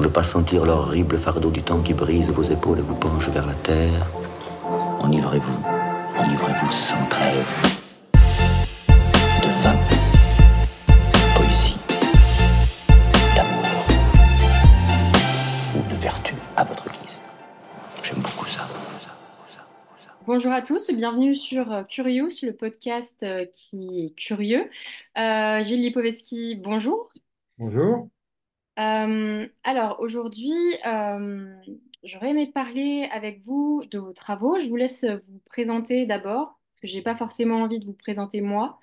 pour ne pas sentir l'horrible fardeau du temps qui brise vos épaules et vous penche vers la terre. Enivrez-vous, enivrez-vous sans trêve. De vin, poésie, d'amour ou de vertu à votre guise. J'aime beaucoup ça. Bonjour à tous, bienvenue sur euh, Curious, le podcast euh, qui est curieux. Euh, Gilles Lipovetsky, bonjour. Bonjour. Euh, alors aujourd'hui, euh, j'aurais aimé parler avec vous de vos travaux. Je vous laisse vous présenter d'abord, parce que j'ai pas forcément envie de vous présenter moi.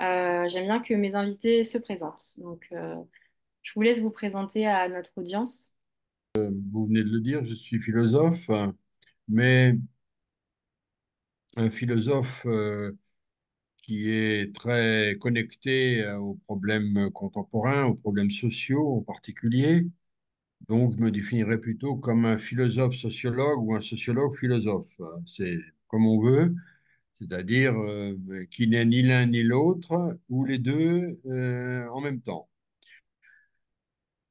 Euh, j'aime bien que mes invités se présentent. Donc, je vous laisse vous présenter à notre audience. Vous venez de le dire, je suis philosophe, mais un philosophe qui est très connecté euh, aux problèmes contemporains, aux problèmes sociaux en particulier. Donc, je me définirais plutôt comme un philosophe sociologue ou un sociologue philosophe. C'est comme on veut, c'est-à-dire euh, qui n'est ni l'un ni l'autre, ou les deux euh, en même temps.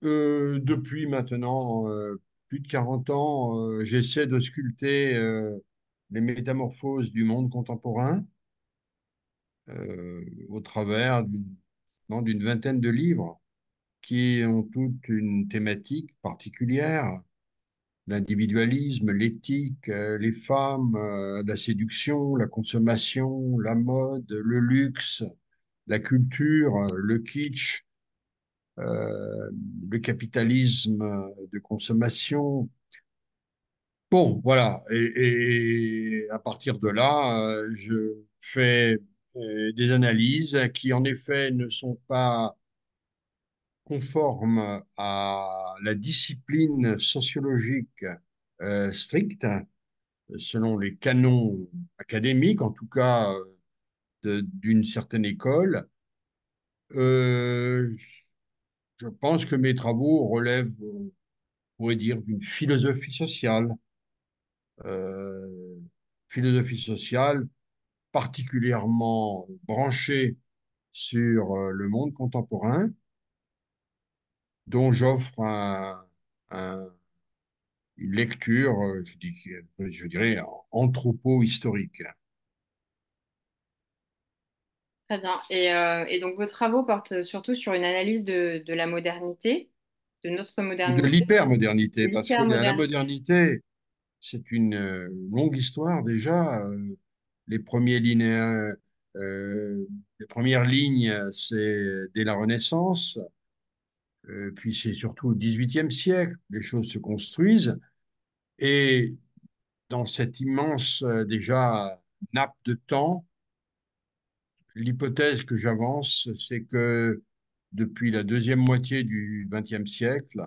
Euh, depuis maintenant euh, plus de 40 ans, euh, j'essaie de sculpter euh, les métamorphoses du monde contemporain euh, au travers d'une vingtaine de livres qui ont toute une thématique particulière, l'individualisme, l'éthique, euh, les femmes, euh, la séduction, la consommation, la mode, le luxe, la culture, le kitsch, le capitalisme de consommation. Bon, voilà. Et, à partir de là, je fais des analyses qui, en effet, ne sont pas conformes à la discipline sociologique euh, stricte, selon les canons académiques, en tout cas euh, d'une certaine école. Euh, je pense que mes travaux relèvent, on pourrait dire, d'une philosophie sociale. Euh, philosophie sociale particulièrement branchée sur euh, le monde contemporain, dont j'offre un- un- une lecture, euh, je dis, je dirais, anthropo-historique. Très bien. Et, euh, et donc, vos travaux portent surtout sur une analyse de, de la modernité, de notre modernité, de l'hypermodernité, parce que la, modernité, c'est une longue histoire déjà. Euh, les premiers euh, les premières lignes, c'est dès la Renaissance, euh, puis c'est surtout au XVIIIe siècle, les choses se construisent. Et dans cette immense, euh, déjà, nappe de temps, l'hypothèse que j'avance, c'est que depuis la deuxième moitié du XXe siècle,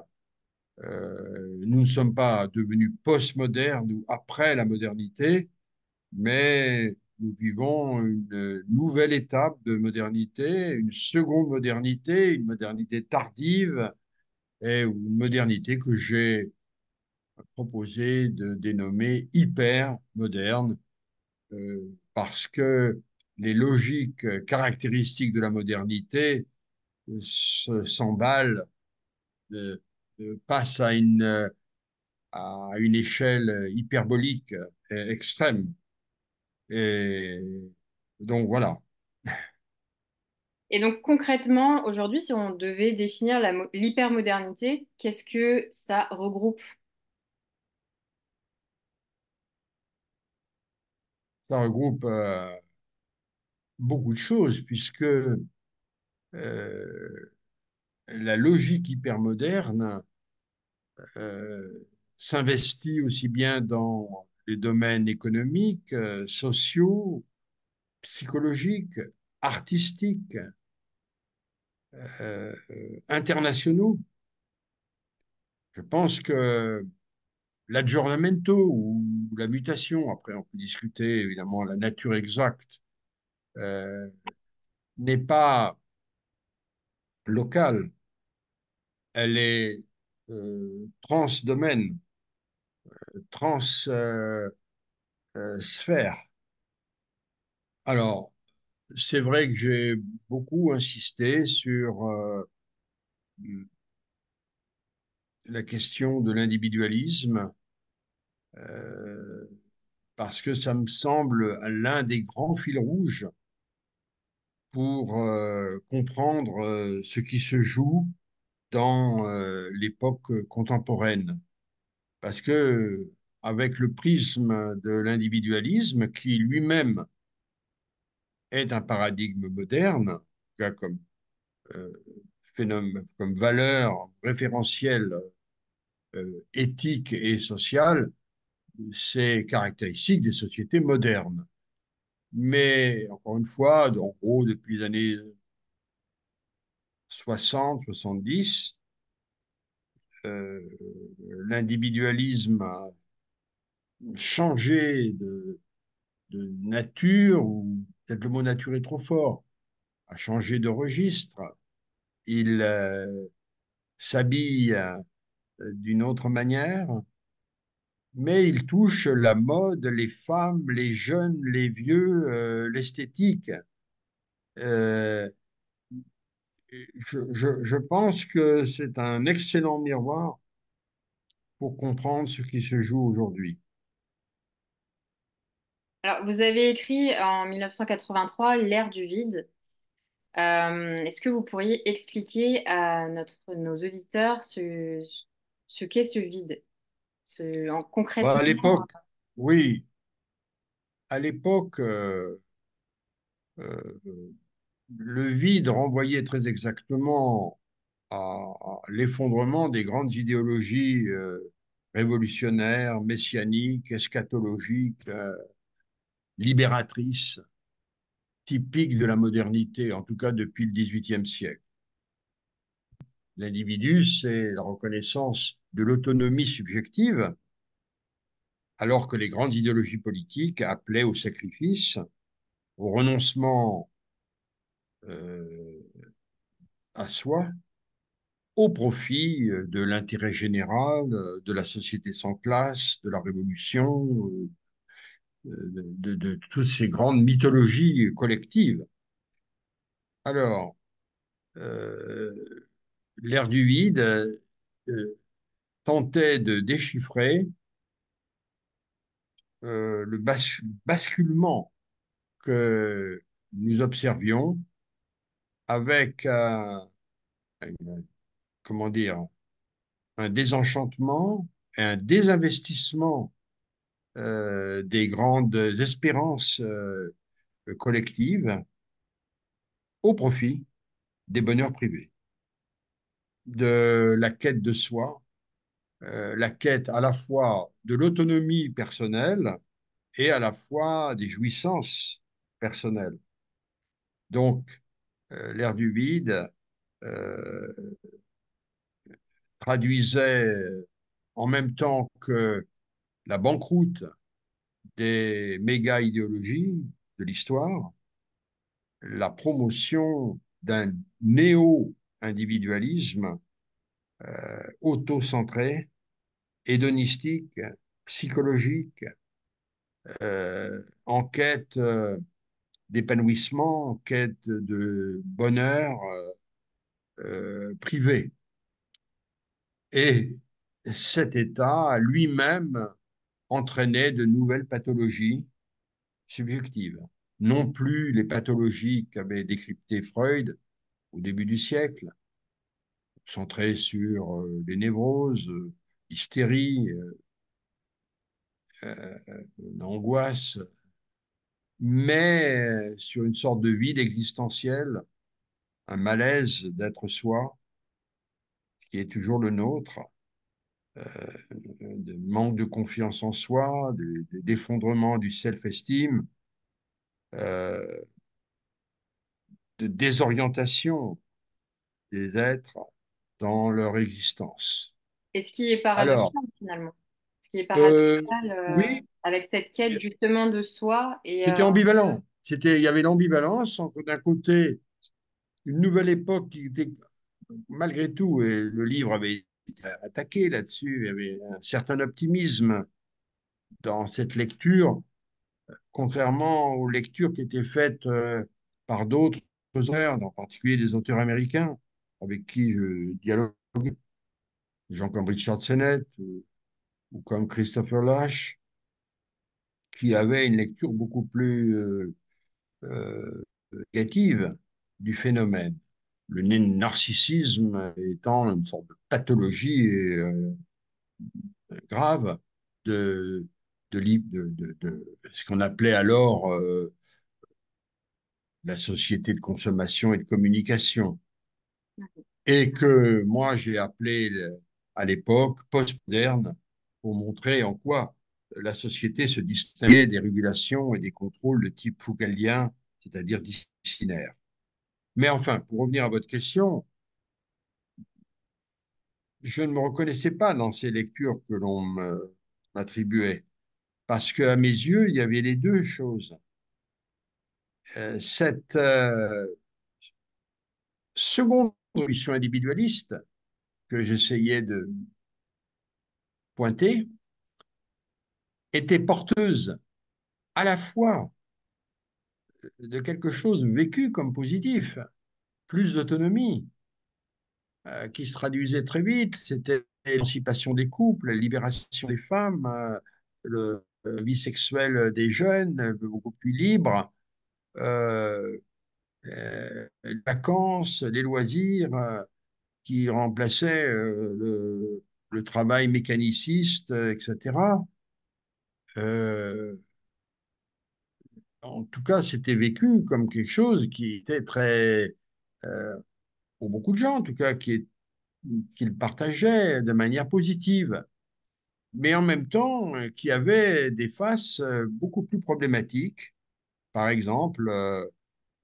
nous ne sommes pas devenus postmodernes ou après la modernité, mais nous vivons une nouvelle étape de modernité, une seconde modernité, une modernité tardive, et une modernité que j'ai proposé de dénommer hyper moderne, euh, parce que les logiques caractéristiques de la modernité se- s'emballent, euh, passent à une, à une échelle hyperbolique euh, extrême. Et donc voilà. Et donc, concrètement, aujourd'hui, si on devait définir l'hypermodernité, qu'est-ce que ça regroupe? Ça regroupe euh, beaucoup de choses, puisque euh, la logique hypermoderne euh, s'investit aussi bien dans les domaines économiques, euh, sociaux, psychologiques, artistiques, euh, internationaux. Je pense que l'aggiornamento ou la mutation, après on peut discuter évidemment la nature exacte, euh, n'est pas locale, elle est transdomaine, transsphère. Euh, sphère. Alors, c'est vrai que j'ai beaucoup insisté sur euh, la question de l'individualisme, euh, parce que ça me semble l'un des grands fils rouges pour euh, comprendre euh, ce qui se joue dans l'époque contemporaine. Parce que avec le prisme de l'individualisme, qui lui-même est un paradigme moderne, comme phénomène, comme valeur référentielle euh, éthique et sociale, c'est caractéristique des sociétés modernes. Mais encore une fois, en gros, depuis les années 60, 70, euh, l'individualisme a changé de, nature, ou peut-être le mot nature est trop fort, a changé de registre. Il euh, s'habille d'une autre manière, mais il touche la mode, les femmes, les jeunes, les vieux, euh, l'esthétique. Euh, je, pense que c'est un excellent miroir pour comprendre ce qui se joue aujourd'hui. Alors, vous avez écrit en 1983 L'ère du vide. Euh, est-ce que vous pourriez expliquer à notre, nos auditeurs ce, ce qu'est ce vide, ce, en, concrètement. à l'époque, oui. À l'époque, euh, euh, le vide renvoyait très exactement à, l'effondrement des grandes idéologies euh, révolutionnaires, messianiques, eschatologiques, libératrices, typiques de la modernité, en tout cas depuis le XVIIIe siècle. L'individu, c'est la reconnaissance de l'autonomie subjective, alors que les grandes idéologies politiques appelaient au sacrifice, au renoncement euh, à soi, au profit de l'intérêt général, de la société sans classe, de la révolution, euh, de, toutes ces grandes mythologies collectives. Alors, euh, l'ère du vide tentait de déchiffrer euh, le basculement que nous observions avec comment dire, un désenchantement et un désinvestissement euh, des grandes espérances euh, collectives au profit des bonheurs privés, de la quête de soi, euh, la quête à la fois de l'autonomie personnelle et à la fois des jouissances personnelles. Donc, l'ère du vide euh, traduisait en même temps que la banqueroute des méga-idéologies de l'histoire, la promotion d'un néo-individualisme euh, auto-centré, hédonistique, psychologique, euh, en quête euh, d'épanouissement, en quête de bonheur privé. Et cet état lui-même entraînait de nouvelles pathologies subjectives. Non plus les pathologies qu'avait décryptées Freud au début du siècle, centré sur euh, les névroses, euh, l'hystérie, euh, l'angoisse, mais sur une sorte de vide existentiel, un malaise d'être soi, qui est toujours le nôtre, de manque de confiance en soi, d'effondrement du self-esteem, de désorientation des êtres dans leur existence. Et ce qui est paradoxal finalement. Ce qui est paradoxal euh, oui, avec cette quête justement de soi. C'était euh, ambivalent. C'était, il y avait l'ambivalence entre d'un côté une nouvelle époque qui était malgré tout, et le livre avait été attaqué là-dessus, il y avait un certain optimisme dans cette lecture, contrairement aux lectures qui étaient faites euh, par d'autres auteurs, en particulier des auteurs américains avec qui je dialogue. des gens comme Richard Sennett ou, ou comme Christopher Lash, qui avaient une lecture beaucoup plus euh, euh, négative du phénomène. Le narcissisme étant une sorte de pathologie euh, grave de, de, de, de, ce qu'on appelait alors la société de consommation et de communication. Et que moi, j'ai appelé à l'époque postmoderne pour montrer en quoi la société se distinguait des régulations et des contrôles de type foucaldien, c'est-à-dire disciplinaire. Mais enfin, pour revenir à votre question, je ne me reconnaissais pas dans ces lectures que l'on m'attribuait, parce qu'à mes yeux, il y avait les deux choses. Euh, cette euh, seconde position individualiste que j'essayais de pointer était porteuse à la fois de quelque chose vécu comme positif, plus d'autonomie, euh, qui se traduisait très vite. C'était l'émancipation des couples, la libération des femmes, euh, le, la vie sexuelle des jeunes, beaucoup plus libre, euh, les vacances, les loisirs qui remplaçaient le, le, travail mécaniciste, etc. en tout cas, c'était vécu comme quelque chose qui était très, pour beaucoup de gens en tout cas, qui, le partageaient de manière positive, mais en même temps euh, qui avait des faces euh, beaucoup plus problématiques. Par exemple, euh,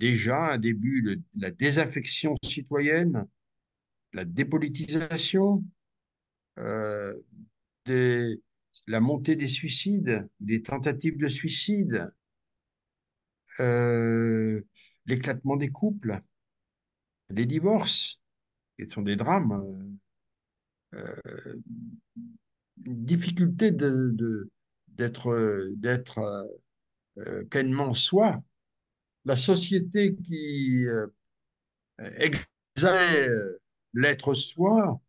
déjà un début de la désaffection citoyenne, la dépolitisation, des, la montée des suicides, des tentatives de suicide, l'éclatement des couples les divorces, qui sont des drames, euh, euh difficulté de, d'être, euh, pleinement soi. La société qui euh, exaltait l'être soi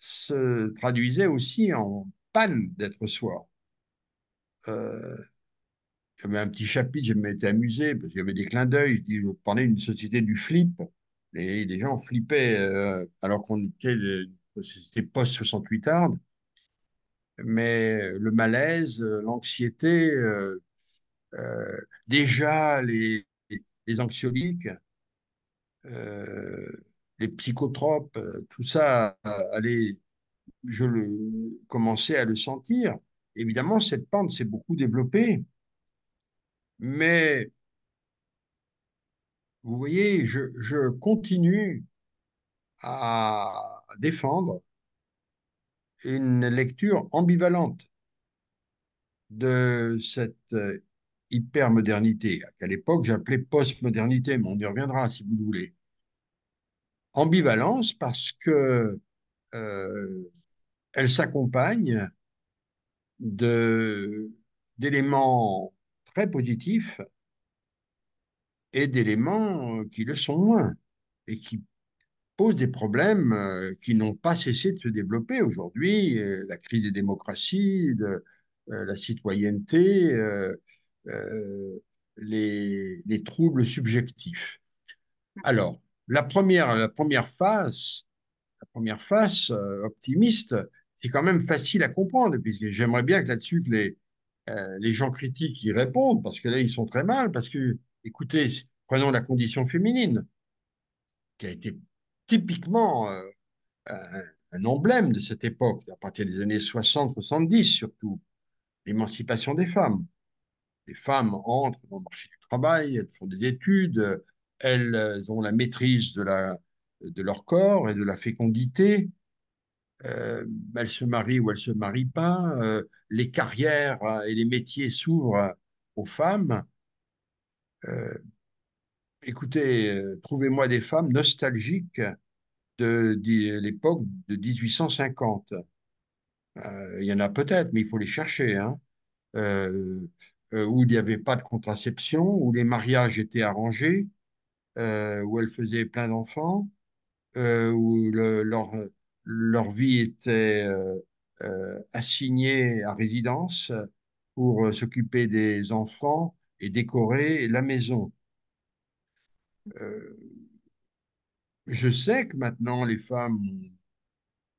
se traduisait aussi en panne d'être soi. J'avais un petit chapitre, je m'étais amusé parce qu'il y avait des clins d'œil. Je, dis, je parlais d'une société du flip. Et les gens flippaient euh, alors qu'on était une société post-68 hard. Mais le malaise, l'anxiété, euh, euh, déjà les, les anxiolytiques, les psychotropes, tout ça allait, je commençais à le sentir. Évidemment, cette pente s'est beaucoup développée. Mais vous voyez, je, continue à défendre une lecture ambivalente de cette euh, hypermodernité, qu'à l'époque j'appelais postmodernité, mais on y reviendra si vous le voulez. Ambivalence parce que euh, elle s'accompagne d'éléments très positifs et d'éléments qui le sont moins et qui posent des problèmes euh, qui n'ont pas cessé de se développer aujourd'hui, euh, la crise des démocraties, de, euh, la citoyenneté, les, les, troubles subjectifs. Alors, la première, la première phase, la première phase optimiste, c'est quand même facile à comprendre, puisque j'aimerais bien que là-dessus, les, euh, les gens critiques y répondent, parce que là, ils sont très mal, parce que, écoutez, prenons la condition féminine, qui a été typiquement euh, un, emblème de cette époque, à partir des années 60-70 surtout, l'émancipation des femmes. Les femmes entrent dans le marché du travail, elles font des études, elles ont la maîtrise de, leur corps et de la fécondité, euh, elle se marie ou elle se marie pas, euh, les carrières euh, et les métiers s'ouvrent aux femmes. écoutez, trouvez-moi des femmes nostalgiques de, l'époque de 1850. il y en a peut-être, mais il faut les chercher. Hein. où il n'y avait pas de contraception, où les mariages étaient arrangés, où elle faisait plein d'enfants. euh, où le- leur, leur vie était euh, euh, assignée à résidence pour euh, s'occuper des enfants et décorer la maison. Euh, je sais que maintenant les femmes ont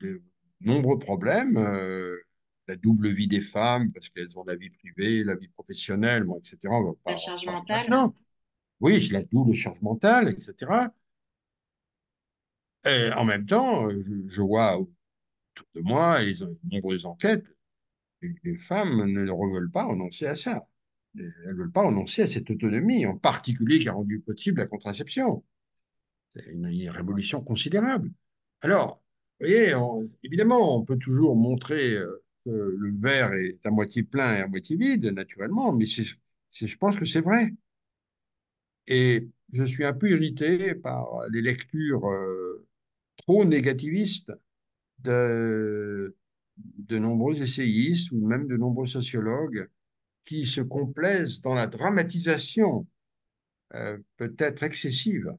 de nombreux problèmes, euh, la double vie des femmes, parce qu'elles ont la vie privée, la vie professionnelle, bon, etc. On va La pas charge mentale. maintenant. Oui, j'ai la double charge mentale, etc. Et en même temps, euh, je, je vois autour de moi les nombreuses enquêtes, les, les femmes ne veulent pas renoncer à ça. Elles ne veulent pas renoncer à cette autonomie, en particulier qui a rendu possible la contraception. C'est une, révolution considérable. Alors, vous voyez, évidemment, on peut toujours montrer euh, que le verre est à moitié plein et à moitié vide, naturellement, mais je pense que c'est vrai. Et je suis un peu irrité par les lectures euh, trop négativistes de, de nombreux essayistes ou même de nombreux sociologues qui se complaisent dans la dramatisation euh, peut-être excessive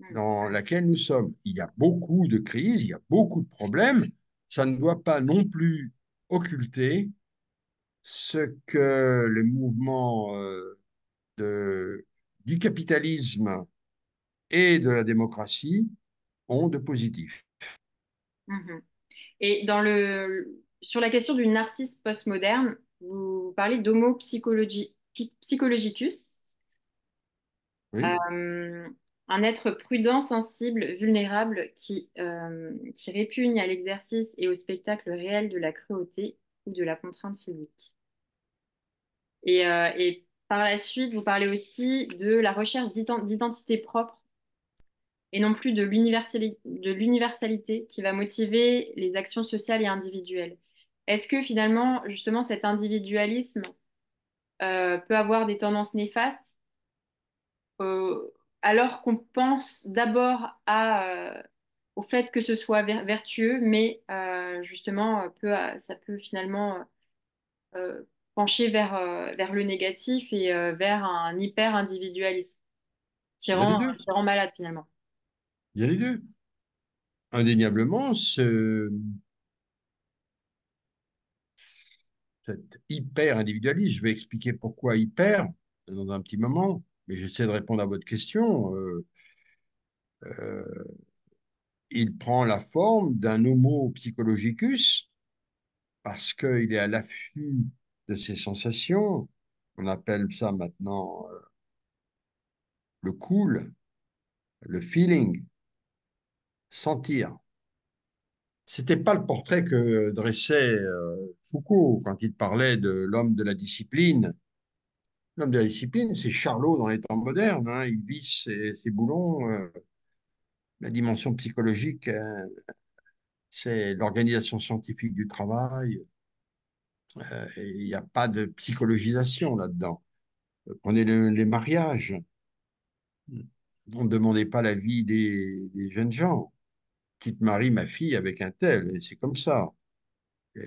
Mm. dans laquelle nous sommes. Il y a beaucoup de crises, il y a beaucoup de problèmes. Ça ne doit pas non plus occulter ce que les mouvements euh, de, du capitalisme et de la démocratie ont de positif. Mhm. Et dans le, sur la question du narcisse postmoderne, vous parlez d'homo psychologi- psychologicus, Oui, euh, un être prudent, sensible, vulnérable, qui, euh, qui répugne à l'exercice et au spectacle réel de la cruauté ou de la contrainte physique. Et, euh, et par la suite, vous parlez aussi de la recherche d'ident- d'identité propre et non plus de l'universali- de l'universalité qui va motiver les actions sociales et individuelles. Est-ce que finalement, justement, cet individualisme euh, peut avoir des tendances néfastes euh, alors qu'on pense d'abord euh, au fait que ce soit ver- vertueux, mais justement, peut, ça peut finalement pencher vers, euh, vers le négatif et euh, vers un hyper-individualisme qui qui rend malade finalement. Il y a les deux. Indéniablement, ce, cet hyper-individualisme, je vais expliquer pourquoi hyper dans un petit moment, mais j'essaie de répondre à votre question. Euh, euh, il prend la forme d'un homo psychologicus parce qu'il est à l'affût de ses sensations. On appelle ça maintenant euh, le cool, le feeling, sentir. C'était pas le portrait que dressait euh, Foucault quand il parlait de l'homme de la discipline. L'homme de la discipline, c'est Charlot dans les temps modernes. hein. Il visse ses, boulons. euh, la dimension psychologique, c'est l'organisation scientifique du travail. Euh, Il n'y a pas de psychologisation là-dedans. Prenez le- les mariages. On ne demandait pas l'avis des, des jeunes gens. Tu te maries, ma fille, avec un tel, c'est comme ça. Euh,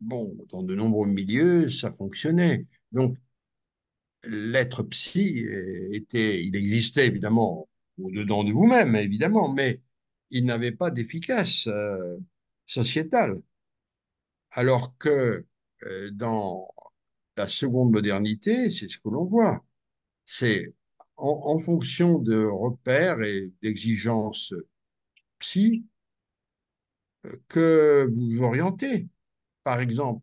bon, dans de nombreux milieux, ça fonctionnait. Donc, l'être psy était, il existait évidemment au-dedans de vous-même, évidemment, mais il n'avait pas d'efficace euh, sociétale. Alors que euh, dans la seconde modernité, c'est ce que l'on voit. C'est en, fonction de repères et d'exigences psy euh, que vous vous orientez. Par exemple,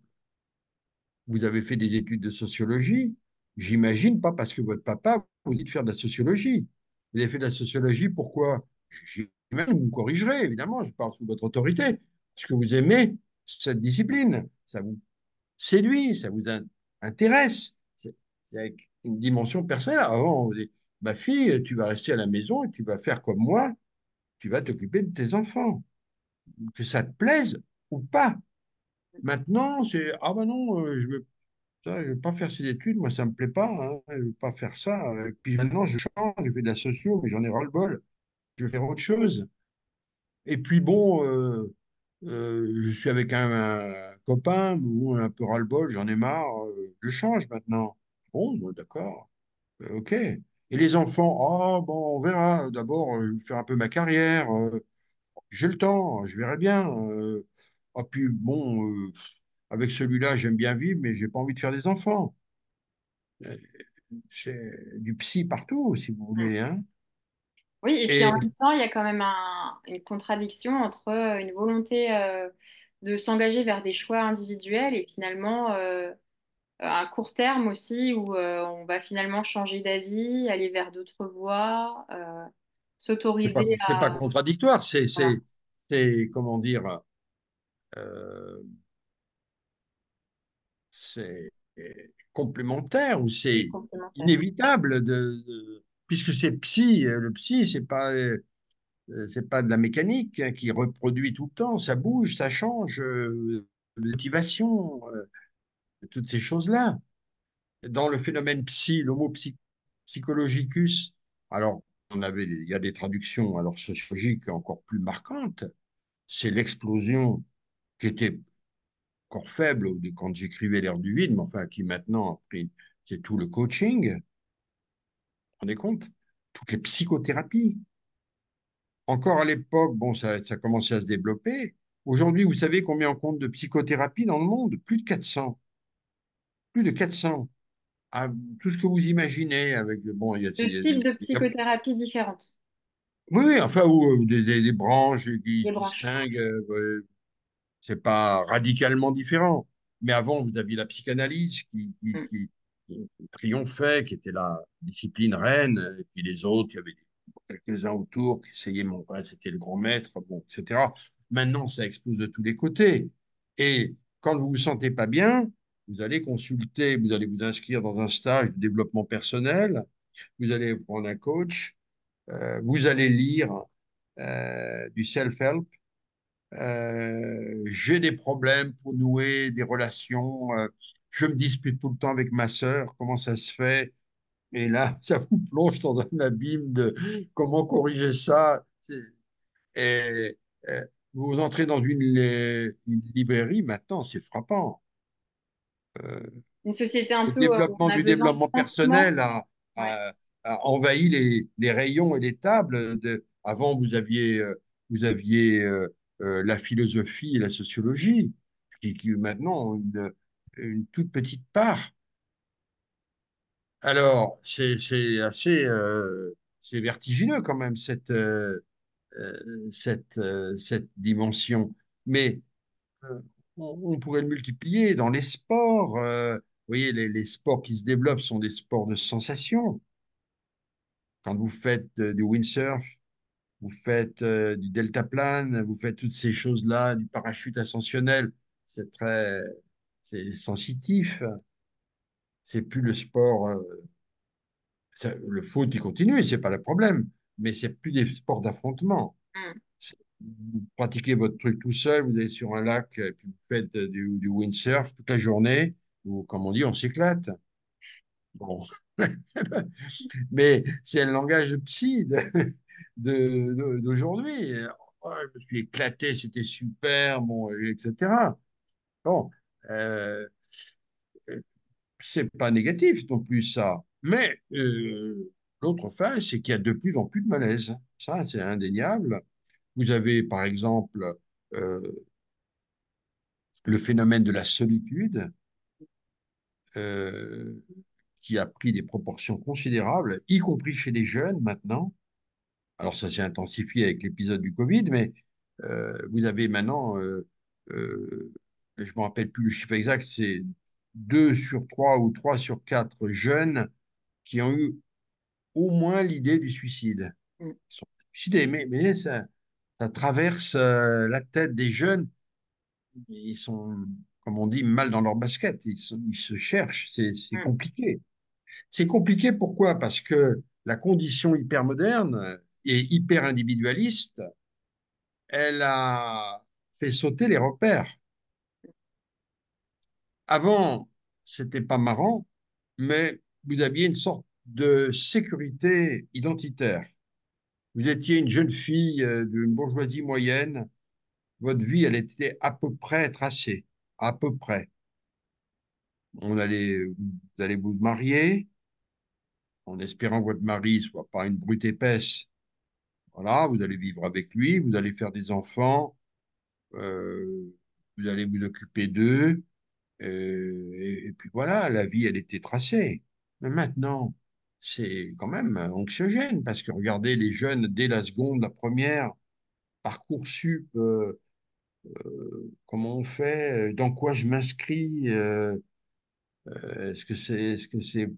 vous avez fait des études de sociologie, j'imagine pas parce que votre papa vous dit de faire de la sociologie. Vous avez fait de la sociologie, pourquoi? J'imagine, vous me corrigerez, évidemment, je parle sous votre autorité, parce que vous aimez cette discipline, ça vous séduit, ça vous in- intéresse. C'est avec une dimension personnelle. Avant, on vous dit, ma fille, tu vas rester à la maison et tu vas faire comme moi, tu vas t'occuper de tes enfants, que ça te plaise ou pas. Maintenant, c'est, ah ben non, euh, je ne veux pas faire ces études, moi ça me plaît pas, hein, je ne veux pas faire ça. Et puis maintenant je change, je fais de la socio, mais j'en ai ras-le-bol, je veux faire autre chose. Et puis bon, euh, euh, je suis avec un, copain, bon, un peu ras-le-bol, j'en ai marre, euh, je change maintenant. Bon, d'accord, euh, ok. Et les enfants, oh, bon, on verra. D'abord, euh, je vais faire un peu ma carrière. euh, j'ai le temps, je verrai bien. Euh, ah, puis, bon, euh, avec celui-là, j'aime bien vivre, mais j'ai pas envie de faire des enfants. Euh, C'est du psy partout, si vous voulez, hein. Oui, et puis en même temps, il y a quand même un- une contradiction entre euh, une volonté euh, de s'engager vers des choix individuels et finalement euh, un court terme aussi où euh, on va finalement changer d'avis, aller vers d'autres voies, euh, c'est pas, s'autoriser c'est pas à... contradictoire, c'est, Voilà, c'est, c'est, comment dire, euh, c'est complémentaire ou c'est inévitable de, de- puisque c'est psy, euh, le psy, c'est pas, euh, c'est pas de la mécanique hein, qui reproduit tout le temps, ça bouge, ça change, euh, motivation, euh, toutes ces choses-là. Dans le phénomène psy, l'homo psy- psychologicus, alors il y a des traductions alors sociologiques encore plus marquantes, c'est l'explosion qui était encore faible quand j'écrivais L'ère du vide, mais enfin qui maintenant c'est tout le coaching, rendez compte? Toutes les psychothérapies. Encore à l'époque, bon, ça, ça commençait à se développer. Aujourd'hui, vous savez combien on compte de psychothérapie dans le monde? Plus de 400. Plus de 400. Ah, tout ce que vous imaginez avec, bon, il y a, De il y a- types de psychothérapie différentes, oui, oui, enfin, ou euh, des, des- des branches qui des distinguent. euh, c'est pas radicalement différent. Mais avant, vous aviez la psychanalyse qui, qui, Mm. qui- qui triomphait, qui était la discipline reine, et puis les autres, il y avait quelques-uns autour qui essayaient, mon c'était le grand maître, bon, etc. Maintenant, ça explose de tous les côtés. Et quand vous vous sentez pas bien, vous allez consulter, vous allez vous inscrire dans un stage de développement personnel, vous allez prendre un coach, euh, vous allez lire euh, du self-help, euh, j'ai des problèmes pour nouer des relations. Je me dispute tout le temps avec ma sœur. Comment ça se fait? Et là, ça vous plonge dans un abîme de comment corriger ça. Et, vous entrez dans une, li- une librairie, maintenant, c'est frappant. Euh, Une société un le peu développement du développement personnel a, Ouais. a- a envahi les, les rayons et les tables. De, avant, vous aviez, euh, vous aviez euh, euh, la philosophie et la sociologie, qui, qui maintenant ont une, une toute petite part. Alors, c'est assez euh, c'est vertigineux quand même, cette, euh, euh, cette, cette dimension. Mais on, pourrait le multiplier dans les sports. vous voyez, les, les sports qui se développent sont des sports de sensation. Quand vous faites du windsurf, vous faites du deltaplane, vous faites toutes ces choses-là, du parachute ascensionnel, c'est très, c'est sensitif. C'est plus le sport. euh, ça- le foot, il continue, c'est pas le problème, mais c'est plus des sports d'affrontement. Mm. Vous pratiquez votre truc tout seul, vous allez sur un lac, et puis vous faites du, du windsurf toute la journée, ou comme on dit, on s'éclate. Bon. Mais c'est le langage psy de- de- de- d'aujourd'hui. Oh, je me suis éclaté, c'était super, bon, etc. Bon, euh, c'est pas négatif non plus ça. Mais euh, l'autre face, c'est qu'il y a de plus en plus de malaise. Ça, c'est indéniable. Vous avez, par exemple, euh, le phénomène de la solitude euh, qui a pris des proportions considérables, y compris chez les jeunes maintenant. Alors ça s'est intensifié avec l'épisode du Covid, mais euh, vous avez maintenant, euh, euh, je ne me rappelle plus le chiffre exact, c'est 2 sur 3 ou 3 sur 4 jeunes qui ont eu au moins l'idée du suicide. Mm. Ils sont suicidés, mais, mais ça, ça traverse euh, la tête des jeunes. Ils sont, comme on dit, mal dans leur basket. Ils, sont- ils se cherchent. C'est Mm. compliqué. C'est compliqué pourquoi? Parce que la condition hypermoderne et hyper individualiste, elle a fait sauter les repères. Avant, c'était pas marrant, mais vous aviez une sorte de sécurité identitaire. Vous étiez une jeune fille euh, d'une bourgeoisie moyenne, votre vie, elle était à peu près tracée, à peu près. On allait, vous allez vous marier, en espérant que votre mari soit pas une brute épaisse. Voilà, vous allez vivre avec lui, vous allez faire des enfants, euh, vous allez vous occuper d'eux, euh, et, puis voilà, la vie, elle était tracée. Mais maintenant, c'est quand même anxiogène, parce que regardez, les jeunes, dès la seconde, la première, Parcoursup, euh, euh, comment on fait, euh, dans quoi je m'inscris, euh, est-ce que c'est, est-ce que c'est,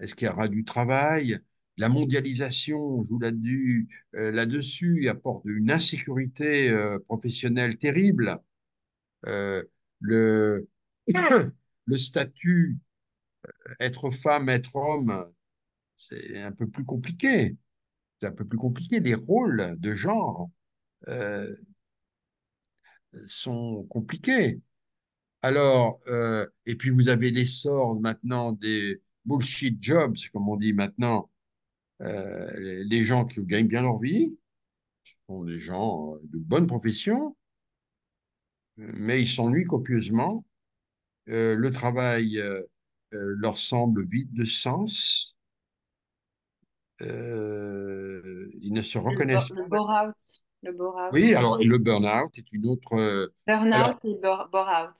est-ce qu'il y aura du travail? La mondialisation joue là-dessus, là-dessus, apporte une insécurité professionnelle terrible. Le, le statut être femme, être homme, c'est un peu plus compliqué. C'est un peu plus compliqué. Les rôles de genre euh, sont compliqués. Alors, euh, et puis vous avez l'essor maintenant des bullshit jobs, comme on dit maintenant, euh, les gens qui gagnent bien leur vie, sont des gens euh, de bonne profession, mais ils s'ennuient copieusement. Euh, le travail euh, euh, leur semble vide de sens. Euh, ils ne se reconnaissent le pas. Le bore-out. Oui, alors le burn-out est une autre. Burn-out et bore- bore-out.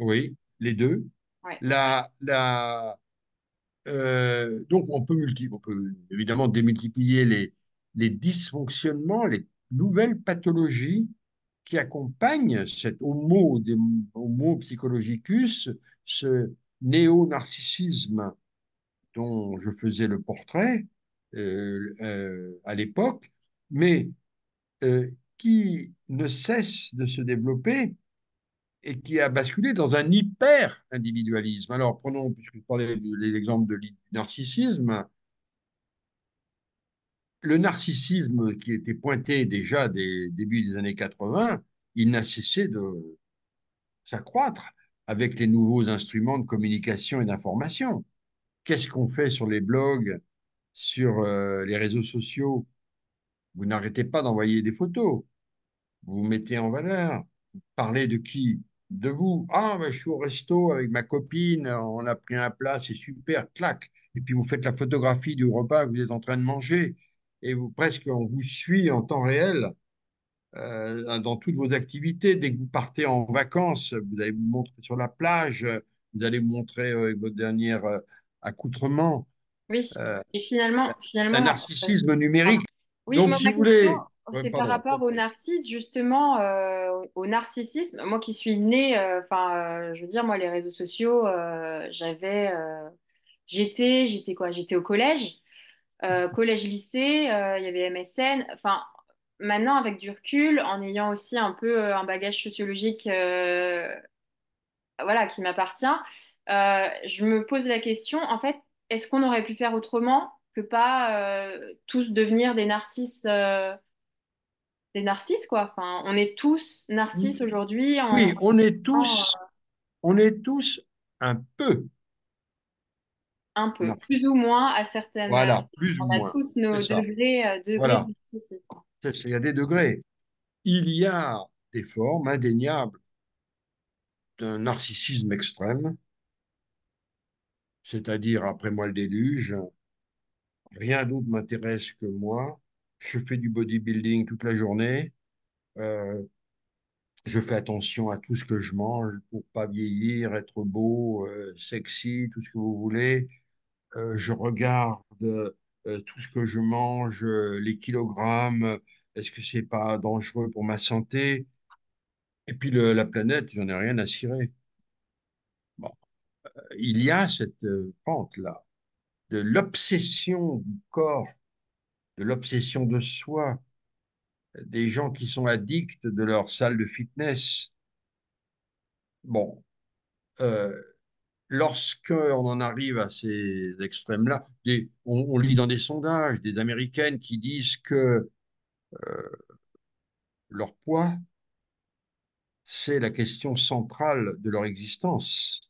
oui, les deux. Ouais. La, la, donc, on peut, on peut évidemment démultiplier les, les dysfonctionnements, les nouvelles pathologies qui accompagnent cet homo, homo psychologicus, ce néo-narcissisme dont je faisais le portrait euh, euh, à l'époque, mais euh, qui ne cesse de se développer et qui a basculé dans un hyper-individualisme. Alors, prenons, puisque je parlais de l'exemple du narcissisme, le narcissisme qui était pointé déjà des débuts des années 80, il n'a cessé de s'accroître avec les nouveaux instruments de communication et d'information. Qu'est-ce qu'on fait sur les blogs, sur euh, les réseaux sociaux? Vous n'arrêtez pas d'envoyer des photos. Vous vous mettez en valeur. Vous parlez de qui? De vous. Ah, ben, je suis au resto avec ma copine, on a pris un plat, c'est super, clac. Et puis vous faites la photographie du repas que vous êtes en train de manger. Et vous, presque, on vous suit en temps réel euh, dans toutes vos activités. Dès que vous partez en vacances, vous allez vous montrer sur la plage, vous allez vous montrer euh, votre dernier euh, accoutrement. Oui. Euh, Et finalement, un finalement, euh, narcissisme numérique. oui, Donc, si vous voulez. Ouais, c'est par rapport au narcisse, justement, euh, au narcissisme. Moi qui suis née, enfin, euh, je veux dire, moi, les réseaux sociaux, j'avais, j'étais, j'étais quoi? J'étais au collège, collège-lycée, euh, il y avait MSN. Enfin, maintenant, avec du recul, en ayant aussi un peu euh, un bagage sociologique, euh, voilà, qui m'appartient, euh, je me pose la question, en fait, est-ce qu'on aurait pu faire autrement que pas euh, tous devenir des narcisses, euh, des narcisses, quoi? Enfin, on est tous narcisses aujourd'hui en, Oui, on est tous, on est tous un peu un peu, plus ou moins à certaines. Voilà, plus ou On a moins. tous nos ça. degrés, euh, degrés Voilà. de narcissisme. C'est- c'est- Il y a des degrés. Il y a des formes indéniables d'un narcissisme extrême, c'est-à-dire après moi le déluge, rien d'autre m'intéresse que moi. Je fais du bodybuilding toute la journée. Euh, je fais attention à tout ce que je mange pour pas vieillir, être beau, euh, sexy, tout ce que vous voulez. Euh, je regarde euh, tout ce que je mange, euh, les kilogrammes, est-ce que c'est pas dangereux pour ma santé? Et puis la planète, j'en ai rien à cirer. Il y a cette pente-là de l'obsession du corps, de l'obsession de soi, des gens qui sont addicts de leur salle de fitness. Bon, lorsqu'on en arrive à ces extrêmes-là, on, on lit dans des sondages des Américaines qui disent que leur poids, c'est la question centrale de leur existence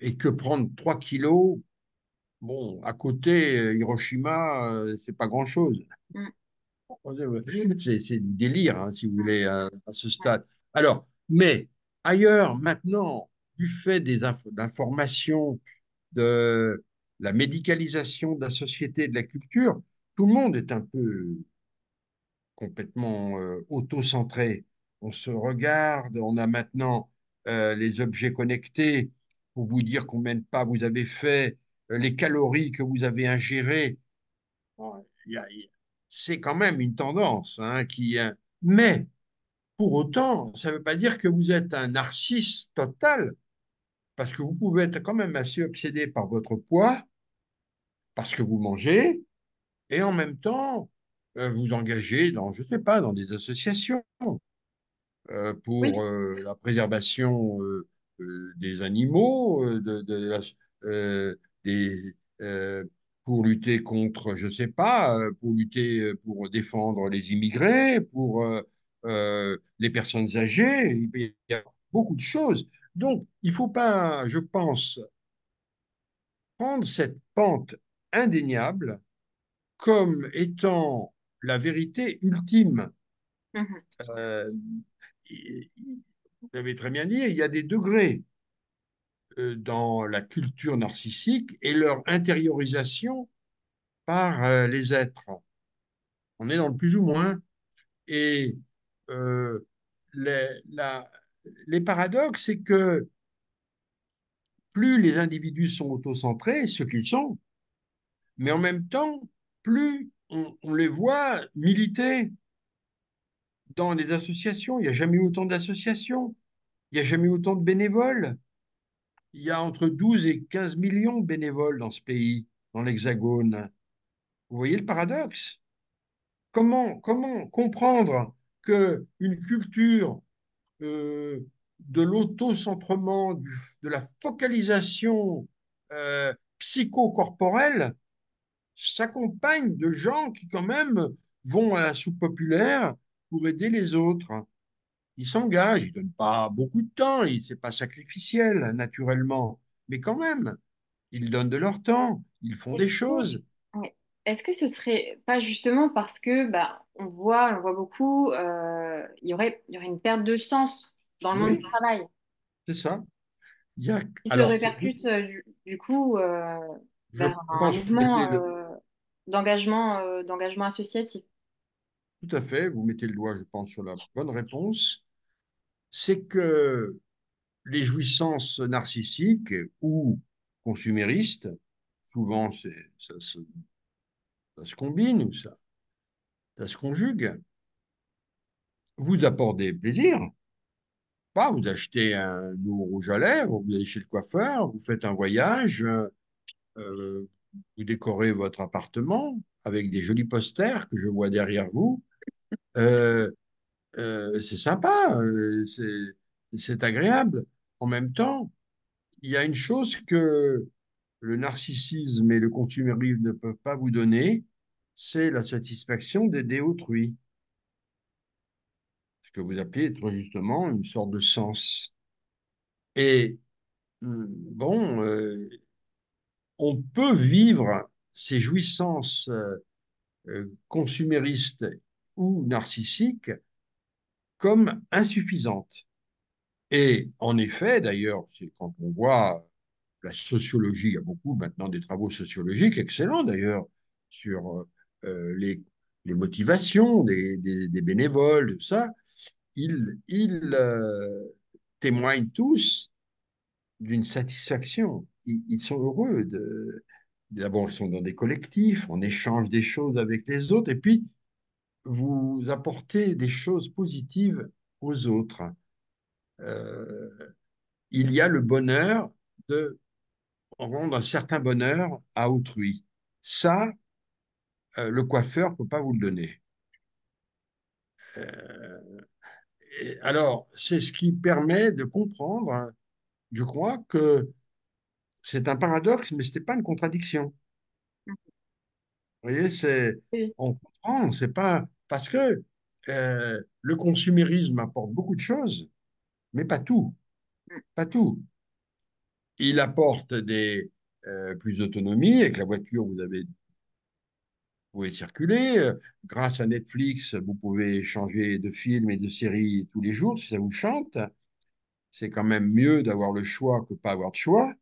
et que prendre 3 kilos, bon, à côté, euh, Hiroshima, euh, c'est pas grand-chose. Mm. C'est c'est du délire, hein, si vous voulez, à, à ce stade. Alors, mais ailleurs, maintenant, du fait des inf- d'informations, de, la médicalisation de la société de la culture, tout le monde est un peu complètement euh, auto-centré. On se regarde, on a maintenant euh, les objets connectés pour vous dire combien de pas vous avez fait, euh, les calories que vous avez ingérées. C'est quand même une tendance hein, qui. Mais pour autant, ça ne veut pas dire que vous êtes un narcisse total, parce que vous pouvez être quand même assez obsédé par votre poids, parce que vous mangez, et en même temps euh, vous engager dans, je ne sais pas, dans des associations euh, pour euh, la préservation des animaux, de, des, pour lutter contre, je ne sais pas, pour lutter, pour défendre les immigrés, pour les personnes âgées. Il y a beaucoup de choses. Donc, il ne faut pas, je pense, prendre cette pente indéniable comme étant la vérité ultime. Mhm. Euh, vous avez très bien dit, il y a des degrés euh, dans la culture narcissique et leur intériorisation par euh, les êtres. On est dans le plus ou moins. Et les, les paradoxes, c'est que plus les individus sont autocentrés, ce qu'ils sont, mais en même temps, plus on, les voit militer dans les associations. Il n'y a jamais eu autant d'associations. Il n'y a jamais eu autant de bénévoles. Il y a entre 12 et 15 millions de bénévoles dans ce pays, dans l'Hexagone. Vous voyez le paradoxe? Comment, comment comprendre qu'une culture euh, de l'auto-centrement, de la focalisation euh, psychocorporelle s'accompagne de gens qui quand même vont à la soupe populaire pour aider les autres. Ils s'engagent, ils ne donnent pas beaucoup de temps, ce n'est pas sacrificiel naturellement, mais quand même, ils donnent de leur temps, ils font des choses. Est-ce que ce serait pas justement parce que bah, on voit, on voit beaucoup, euh, il y aurait, il y aurait une perte de sens dans le monde du travail. C'est ça. Il y a... Qui se répercute euh, du, coup euh, vers un mouvement d'engagement euh, d'engagement associatif. Tout à fait, vous mettez le doigt, je pense, sur la bonne réponse. C'est que les jouissances narcissiques ou consuméristes, souvent ça se, ça se combine ou ça, ça se conjugue, vous plaisirs. Pas, vous achetez un nouveau rouge à lèvres, vous allez chez le coiffeur, vous faites un voyage, euh, vous décorez votre appartement avec des jolis posters que je vois derrière vous. Euh, euh, c'est sympa, euh, c'est agréable. En même temps, il y a une chose que le narcissisme et le consumérisme ne peuvent pas vous donner, c'est la satisfaction d'aider autrui. Ce que vous appelez être justement une sorte de sens. Et hum, bon, on peut vivre ces jouissances euh, euh, consuméristes ou narcissiques comme insuffisantes. Et en effet, d'ailleurs, c'est quand on voit la sociologie, il y a beaucoup maintenant des travaux sociologiques excellents d'ailleurs sur euh, les, motivations des, bénévoles, tout ça, ils, témoignent tous d'une satisfaction ils, sont heureux. De, D'abord, ils sont dans des collectifs, on échange des choses avec les autres, et puis vous apportez des choses positives aux autres. Euh, il y a le bonheur de rendre un certain bonheur à autrui. Ça, euh, le coiffeur ne peut pas vous le donner. Euh, alors, c'est ce qui permet de comprendre, je crois, que c'est un paradoxe, mais ce n'était pas une contradiction. Vous voyez, c'est, on comprend, c'est pas parce que euh, le consumérisme apporte beaucoup de choses, mais pas tout, pas tout. Il apporte des euh, plus d'autonomie avec la voiture, vous avez pouvez circuler. Grâce à Netflix, vous pouvez changer de film et de série tous les jours si ça vous chante. C'est quand même mieux d'avoir le choix que pas avoir de choix.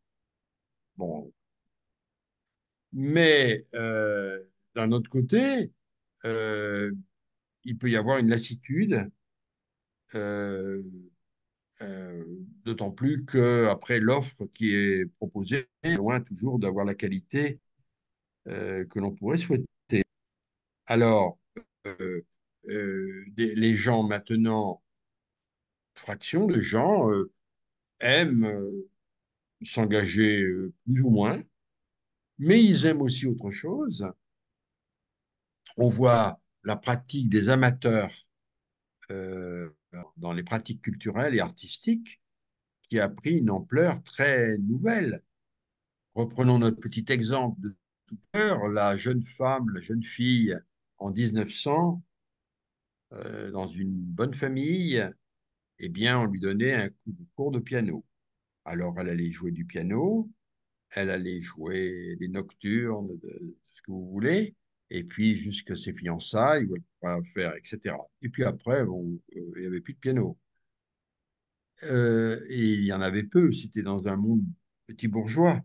Bon, Mais euh, d'un autre côté, euh, il peut y avoir une lassitude, euh, euh, d'autant plus qu'après l'offre qui est proposée loin toujours d'avoir la qualité euh, que l'on pourrait souhaiter. Alors, euh, euh, les gens maintenant, fraction de gens, euh, aiment s'engager plus ou moins, mais ils aiment aussi autre chose. On voit la pratique des amateurs dans les pratiques culturelles et artistiques qui a pris une ampleur très nouvelle. Reprenons notre petit exemple de tout à la jeune femme, la jeune fille en 1900, euh, dans une bonne famille, eh bien, on lui donnait un cours de piano. Alors, elle allait jouer du piano, elle allait jouer des nocturnes, de, ce que vous voulez, et puis jusqu'à ses fiançailles, où elle faire, etc. Et puis après, bon, euh, il n'y avait plus de piano. Euh, et il y en avait peu, c'était dans un monde petit bourgeois.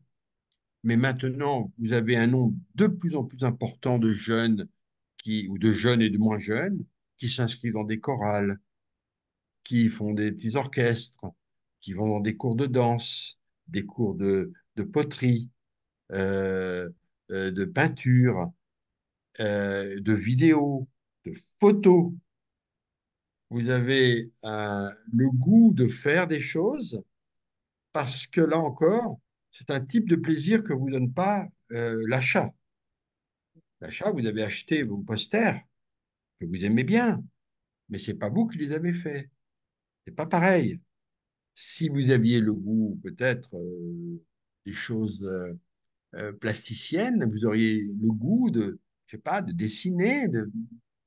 Mais maintenant, vous avez un nombre de plus en plus important de jeunes qui, ou de jeunes et de moins jeunes qui s'inscrivent dans des chorales, qui font des petits orchestres, qui vont dans des cours de danse, des cours de, de poterie, euh, euh, de peinture, euh, de vidéo, de photos. Vous avez le goût de faire des choses parce que là encore, c'est un type de plaisir que vous donne pas l'achat. L'achat, vous avez acheté vos posters que vous aimez bien, mais c'est pas vous qui les avez faits. C'est pas pareil. Si vous aviez le goût peut-être euh, des choses euh, euh, plasticiennes, vous auriez le goût de, je sais pas, de dessiner, de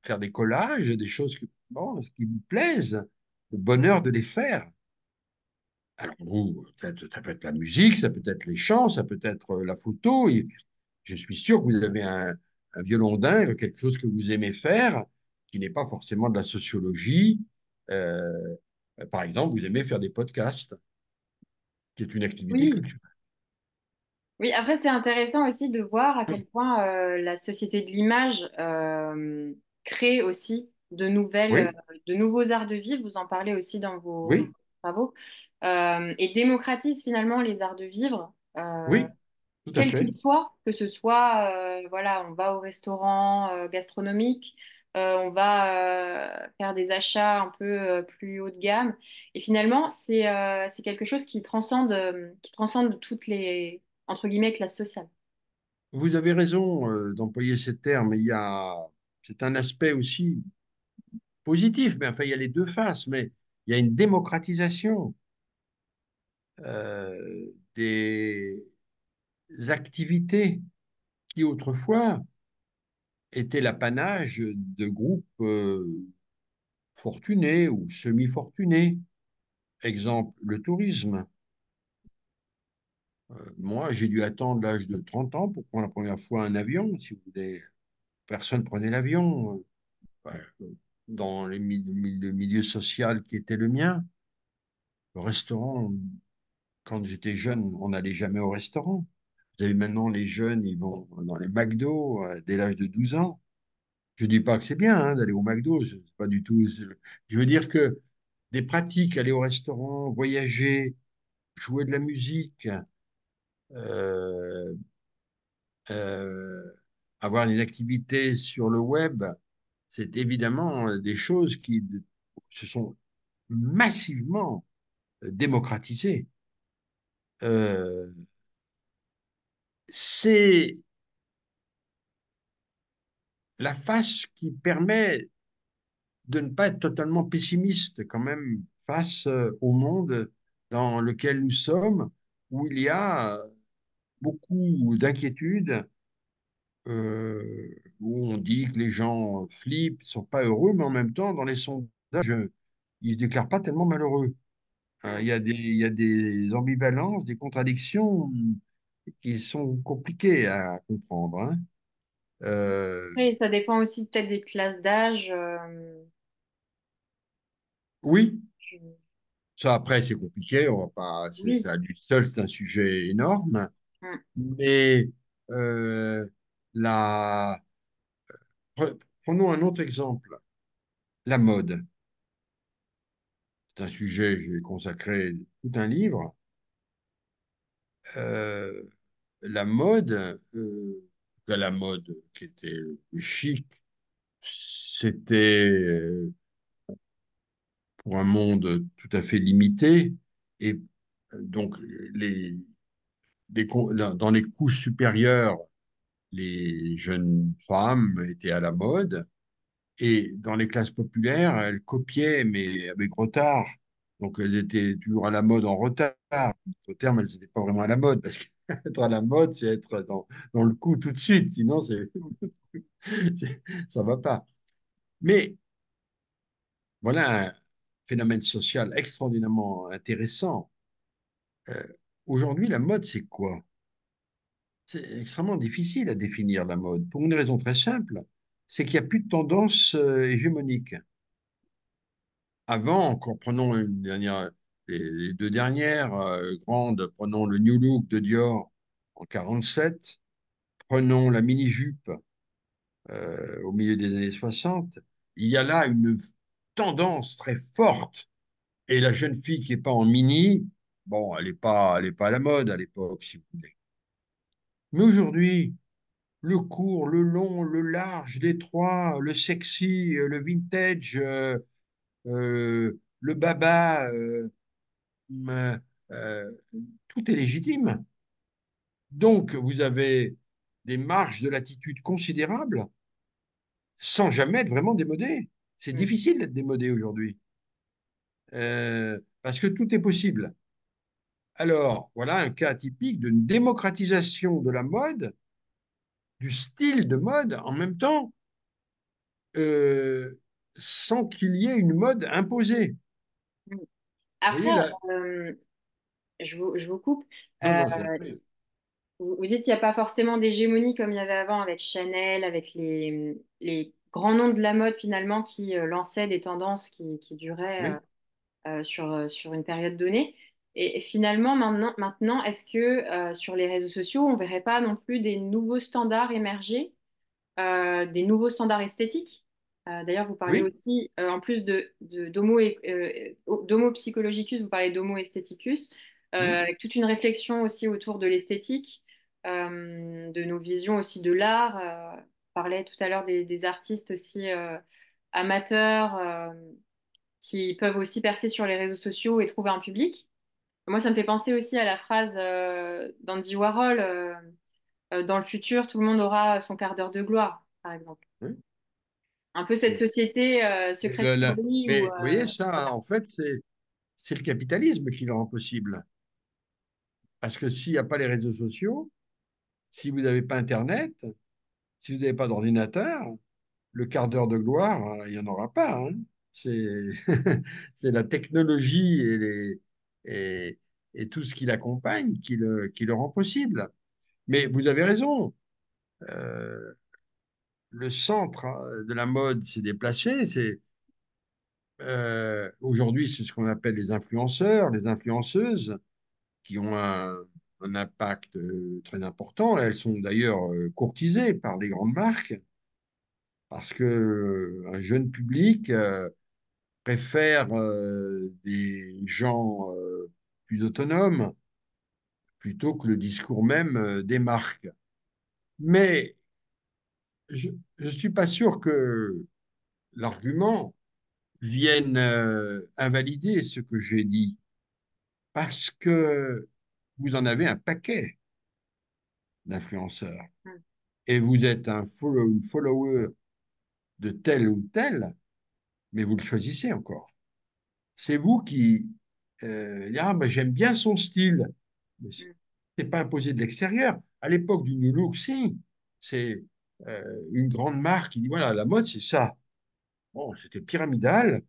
faire des collages, des choses qui vous plaisent, le bonheur de les faire. Alors, vous, ça peut être la musique, ça peut être les chants, ça peut être la photo. Je suis sûr que vous avez un, un violon dingue, quelque chose que vous aimez faire, qui n'est pas forcément de la sociologie. Euh, par exemple, vous aimez faire des podcasts, qui est une activité Oui, culturelle. oui. Après, c'est intéressant aussi de voir à quel point euh, la société de l'image euh, crée aussi de nouvelles, euh, de nouveaux arts de vivre. Vous en parlez aussi dans vos, oui, travaux. Et démocratise finalement les arts de vivre. Oui, quel qu'il soit, que ce soit, euh, voilà, on va au restaurant euh, gastronomique, euh, on va faire des achats un peu plus haut de gamme. Et finalement, c'est c'est quelque chose qui transcende, qui transcende toutes les, entre guillemets, classes sociales. Vous avez raison d'employer ces termes. Il y a, c'est un aspect aussi positif, mais enfin, il y a les deux faces, mais il y a une démocratisation des activités qui autrefois étaient l'apanage de groupes euh, fortunés ou semi-fortunés. Exemple, le tourisme. Euh, moi, j'ai dû attendre l'âge de 30 ans pour prendre la première fois un avion. Si vous voulez, personne prenait l'avion. Euh, dans le milieu social qui était le mien. Le restaurant, quand j'étais jeune, on n'allait jamais au restaurant. Vous avez maintenant les jeunes, ils vont dans les McDo euh, dès l'âge de 12 ans. Je dis pas que c'est bien hein, d'aller au McDo, c'est pas du tout. Je veux dire que des pratiques, aller au restaurant, voyager, jouer de la musique, euh, euh, avoir des activités sur le web, c'est évidemment des choses qui se sont massivement démocratisées. C'est la face qui permet de ne pas être totalement pessimiste quand même face euh, au monde dans lequel nous sommes, où il y a beaucoup d'inquiétudes, euh, où on dit que les gens flippent, sont pas heureux, mais en même temps, dans les sondages, ils se déclarent pas tellement malheureux. Euh, des, il y a des ambivalences, des contradictions qui sont compliquées à comprendre. hein. Euh, Oui, ça dépend aussi peut-être des classes d'âge. euh, oui, ça après c'est compliqué, on va pas, Oui. ça lui seul c'est un sujet énorme, Mm. mais euh, la... Prenons un autre exemple, la mode. C'est un sujet, j'ai consacré tout un livre. Euh, la mode, euh, la mode qui était chic, c'était euh, pour un monde tout à fait limité. Et donc, les, les, dans les couches supérieures, les jeunes femmes étaient à la mode. Et dans les classes populaires, elles copiaient, mais avec retard. Donc, elles étaient toujours à la mode en retard. Au terme, elles n'étaient pas vraiment à la mode, parce qu'être à la mode, c'est être dans, le coup tout de suite. Sinon, ça ne va pas. Mais voilà un phénomène social extraordinairement intéressant. Euh, aujourd'hui, la mode, c'est quoi? C'est extrêmement difficile à définir la mode, pour une raison très simple c'est qu'il n'y a plus de tendance euh, hégémonique. Avant, encore prenons les, deux dernières euh, grandes, prenons le New Look de Dior en 47, prenons la mini-jupe euh, au milieu des années 60, il y a là une tendance très forte. Et la jeune fille qui n'est pas en mini, bon, elle n'est pas, pas à la mode à l'époque, si vous voulez. Mais aujourd'hui, le court, le long, le large, l'étroit, le sexy, le vintage, euh, euh, le baba, euh, tout est légitime. Donc, vous avez des marges de latitude considérables sans jamais être vraiment démodé. C'est mm. difficile d'être démodé aujourd'hui. parce que tout est possible. Alors, voilà un cas typique d'une démocratisation de la mode du style de mode en même temps, euh, sans qu'il y ait une mode imposée. Après, euh, je, vous, je, vous, coupe. Euh, vous, dites qu'il n'y a pas forcément d'hégémonie comme il y avait avant avec Chanel, avec les, les, grands noms de la mode finalement qui lançaient des tendances qui, qui duraient sur, sur une période donnée. Et finalement, maintenant, maintenant est-ce que euh, sur les réseaux sociaux, on ne verrait pas non plus des nouveaux standards émerger, euh, des nouveaux standards esthétiques? euh, D'ailleurs, vous parlez aussi, en plus de, d'homo, d'homo psychologicus, vous parlez d'homo esthéticus, avec toute une réflexion aussi autour de l'esthétique, de nos visions aussi de l'art. on parlait tout à l'heure des, des artistes aussi amateurs qui peuvent aussi percer sur les réseaux sociaux et trouver un public. Moi, ça me fait penser aussi à la phrase euh, d'Andy Warhol euh, euh, Dans le futur, tout le monde aura son quart d'heure de gloire, par exemple. Un peu cette société secrète. mais vous voyez, ça, en fait, c'est le capitalisme qui le rend possible. Parce que s'il n'y a pas les réseaux sociaux, si vous n'avez pas Internet, si vous n'avez pas d'ordinateur, le quart d'heure de gloire, il n'y en aura pas. Hein. C'est la technologie et les, et, tout ce qui l'accompagne qui le, qui le rend possible. Mais vous avez raison. Euh, le centre de la mode s'est déplacé. C'est euh, aujourd'hui, c'est ce qu'on appelle les influenceurs, les influenceuses, qui ont un, impact très important. Elles sont d'ailleurs courtisées par les grandes marques parce que un jeune public euh, préfère des gens plus autonome plutôt que le discours même euh, des marques. Mais je ne suis pas sûr que l'argument vienne euh, invalider ce que j'ai dit, parce que vous en avez un paquet d'influenceurs. Hmm. Et vous êtes un follower de tel ou tel, mais vous le choisissez encore. C'est vous qui euh, ah, j'aime bien son style. Mais c'est pas imposé de l'extérieur. À l'époque du New Look, si, c'est euh, une grande marque qui dit voilà, la mode, c'est ça. Bon, c'était pyramidal.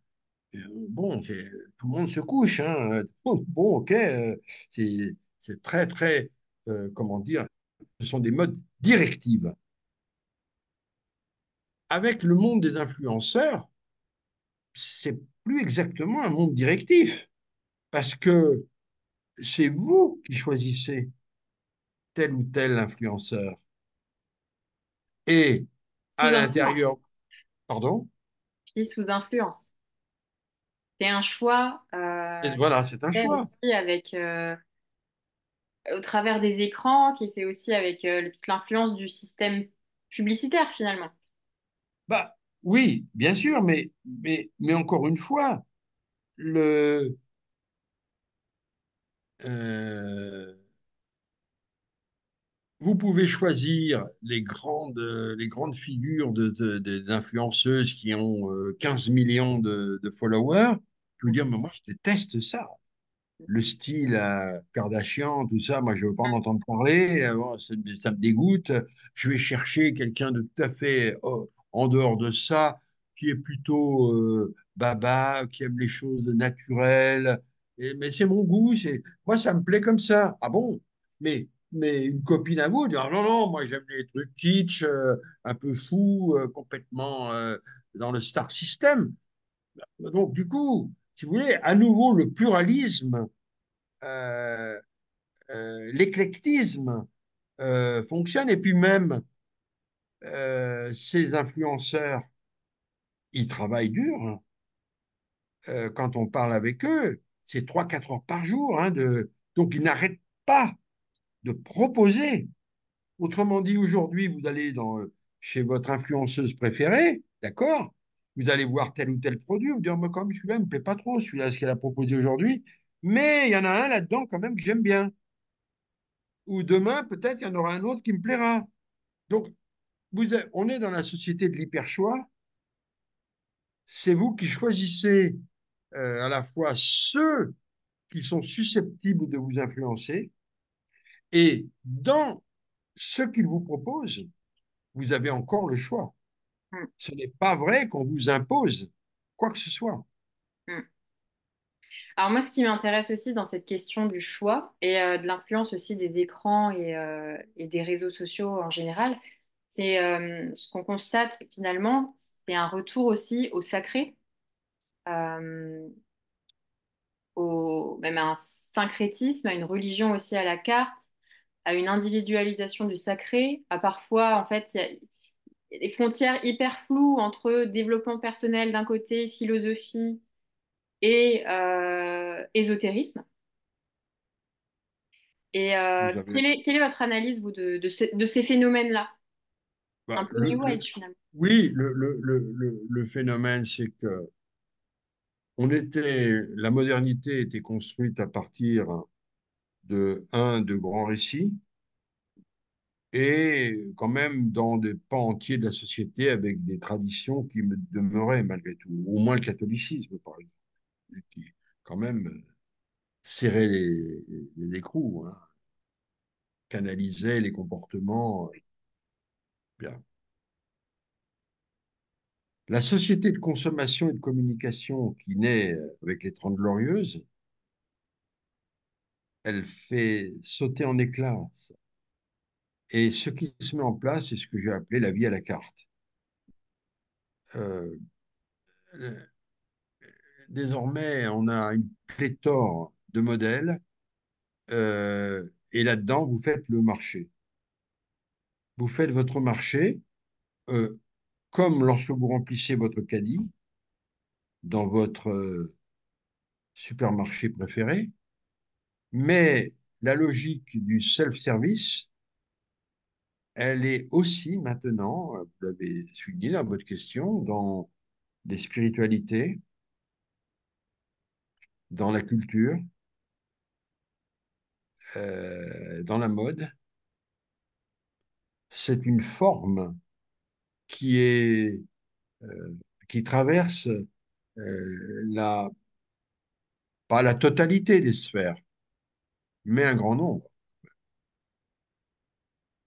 Euh, bon, tout le monde se couche. Hein. Bon, ok, euh, c'est très, très, comment dire, ce sont des modes directives. Avec le monde des influenceurs, c'est plus exactement un monde directif parce que c'est vous qui choisissez tel ou tel influenceur. Et à l'intérieur, pardon, Puis sous influence. C'est un choix euh, et voilà, c'est un choix. aussi avec, euh, au travers des écrans, qui est fait aussi avec euh, toute l'influence du système publicitaire finalement. Bah, oui, bien sûr, mais, mais, mais encore une fois, le, euh, vous pouvez choisir les grandes, les grandes figures de, de- des influenceuses qui ont euh, 15 millions de, de followers. Je veux dire, mais moi, je déteste ça. le style euh, Kardashian, tout ça, moi, je veux pas en entendre parler. Euh, ça, me dégoûte. Je vais chercher quelqu'un de tout à fait oh, en dehors de ça, qui est plutôt euh, baba, qui aime les choses naturelles. Mais c'est mon goût. Moi, ça me plaît comme ça. Ah bon? Mais, mais une copine à vous, dit, Ah non, non, moi, j'aime les trucs kitsch, euh, un peu fous, euh, complètement euh, dans le star system. Donc, du coup, si vous voulez, à nouveau, le pluralisme euh, l'éclectisme fonctionne. Et puis même, ces influenceurs, ils travaillent dur. hein. Quand on parle avec eux, c'est trois quatre heures par jour. hein. Donc, ils n'arrêtent pas de proposer. Autrement dit, aujourd'hui, vous allez dans, euh, chez votre influenceuse préférée, d'accord? Vous allez voir tel ou tel produit, vous dire, mais comme celui-là ne me plaît pas trop, celui-là, ce qu'elle a proposé aujourd'hui, mais il y en a un là-dedans quand même que j'aime bien. Ou demain, peut-être, il y en aura un autre qui me plaira. Donc, vous on est dans la société de l'hyperchoix. C'est vous qui choisissez euh, à la fois ceux qui sont susceptibles de vous influencer et dans ce qu'ils vous proposent, vous avez encore le choix. Mm, Ce n'est pas vrai qu'on vous impose quoi que ce soit. mm. Alors moi, ce qui m'intéresse aussi dans cette question du choix et euh, de l'influence aussi des écrans et, euh, et des réseaux sociaux en général, c'est euh, ce qu'on constate finalement, c'est un retour aussi au sacré, au, même à un syncrétisme, à une religion aussi à la carte, à une individualisation du sacré, à parfois, en fait, il y a, il y a des frontières hyper floues entre développement personnel d'un côté, philosophie et euh, ésotérisme. Et euh, quelle est, quelle est votre analyse, vous, de, de, ce- de ces phénomènes-là? bah, Un peu le, New Age, finalement. oui, le- le phénomène, c'est que on était, la modernité était construite à partir de un de grands récits et quand même dans des pans entiers de la société avec des traditions qui me demeuraient malgré tout, au moins le catholicisme par exemple, qui quand même serrait les, les écrous, hein, canalisait les comportements. Bien. La société de consommation et de communication qui naît avec les Trente Glorieuses, elle fait sauter en éclats. Et ce qui se met en place, c'est ce que j'ai appelé la vie à la carte. Euh, désormais, on a une pléthore de modèles euh, et là-dedans, vous faites le marché. Vous faites votre marché euh, comme lorsque vous remplissez votre caddie dans votre supermarché préféré, mais la logique du self-service, elle est aussi maintenant, vous l'avez souligné dans votre question, dans des spiritualités, dans la culture, euh, dans la mode. C'est une forme qui est euh, qui traverse euh, la pas la totalité des sphères, mais un grand nombre.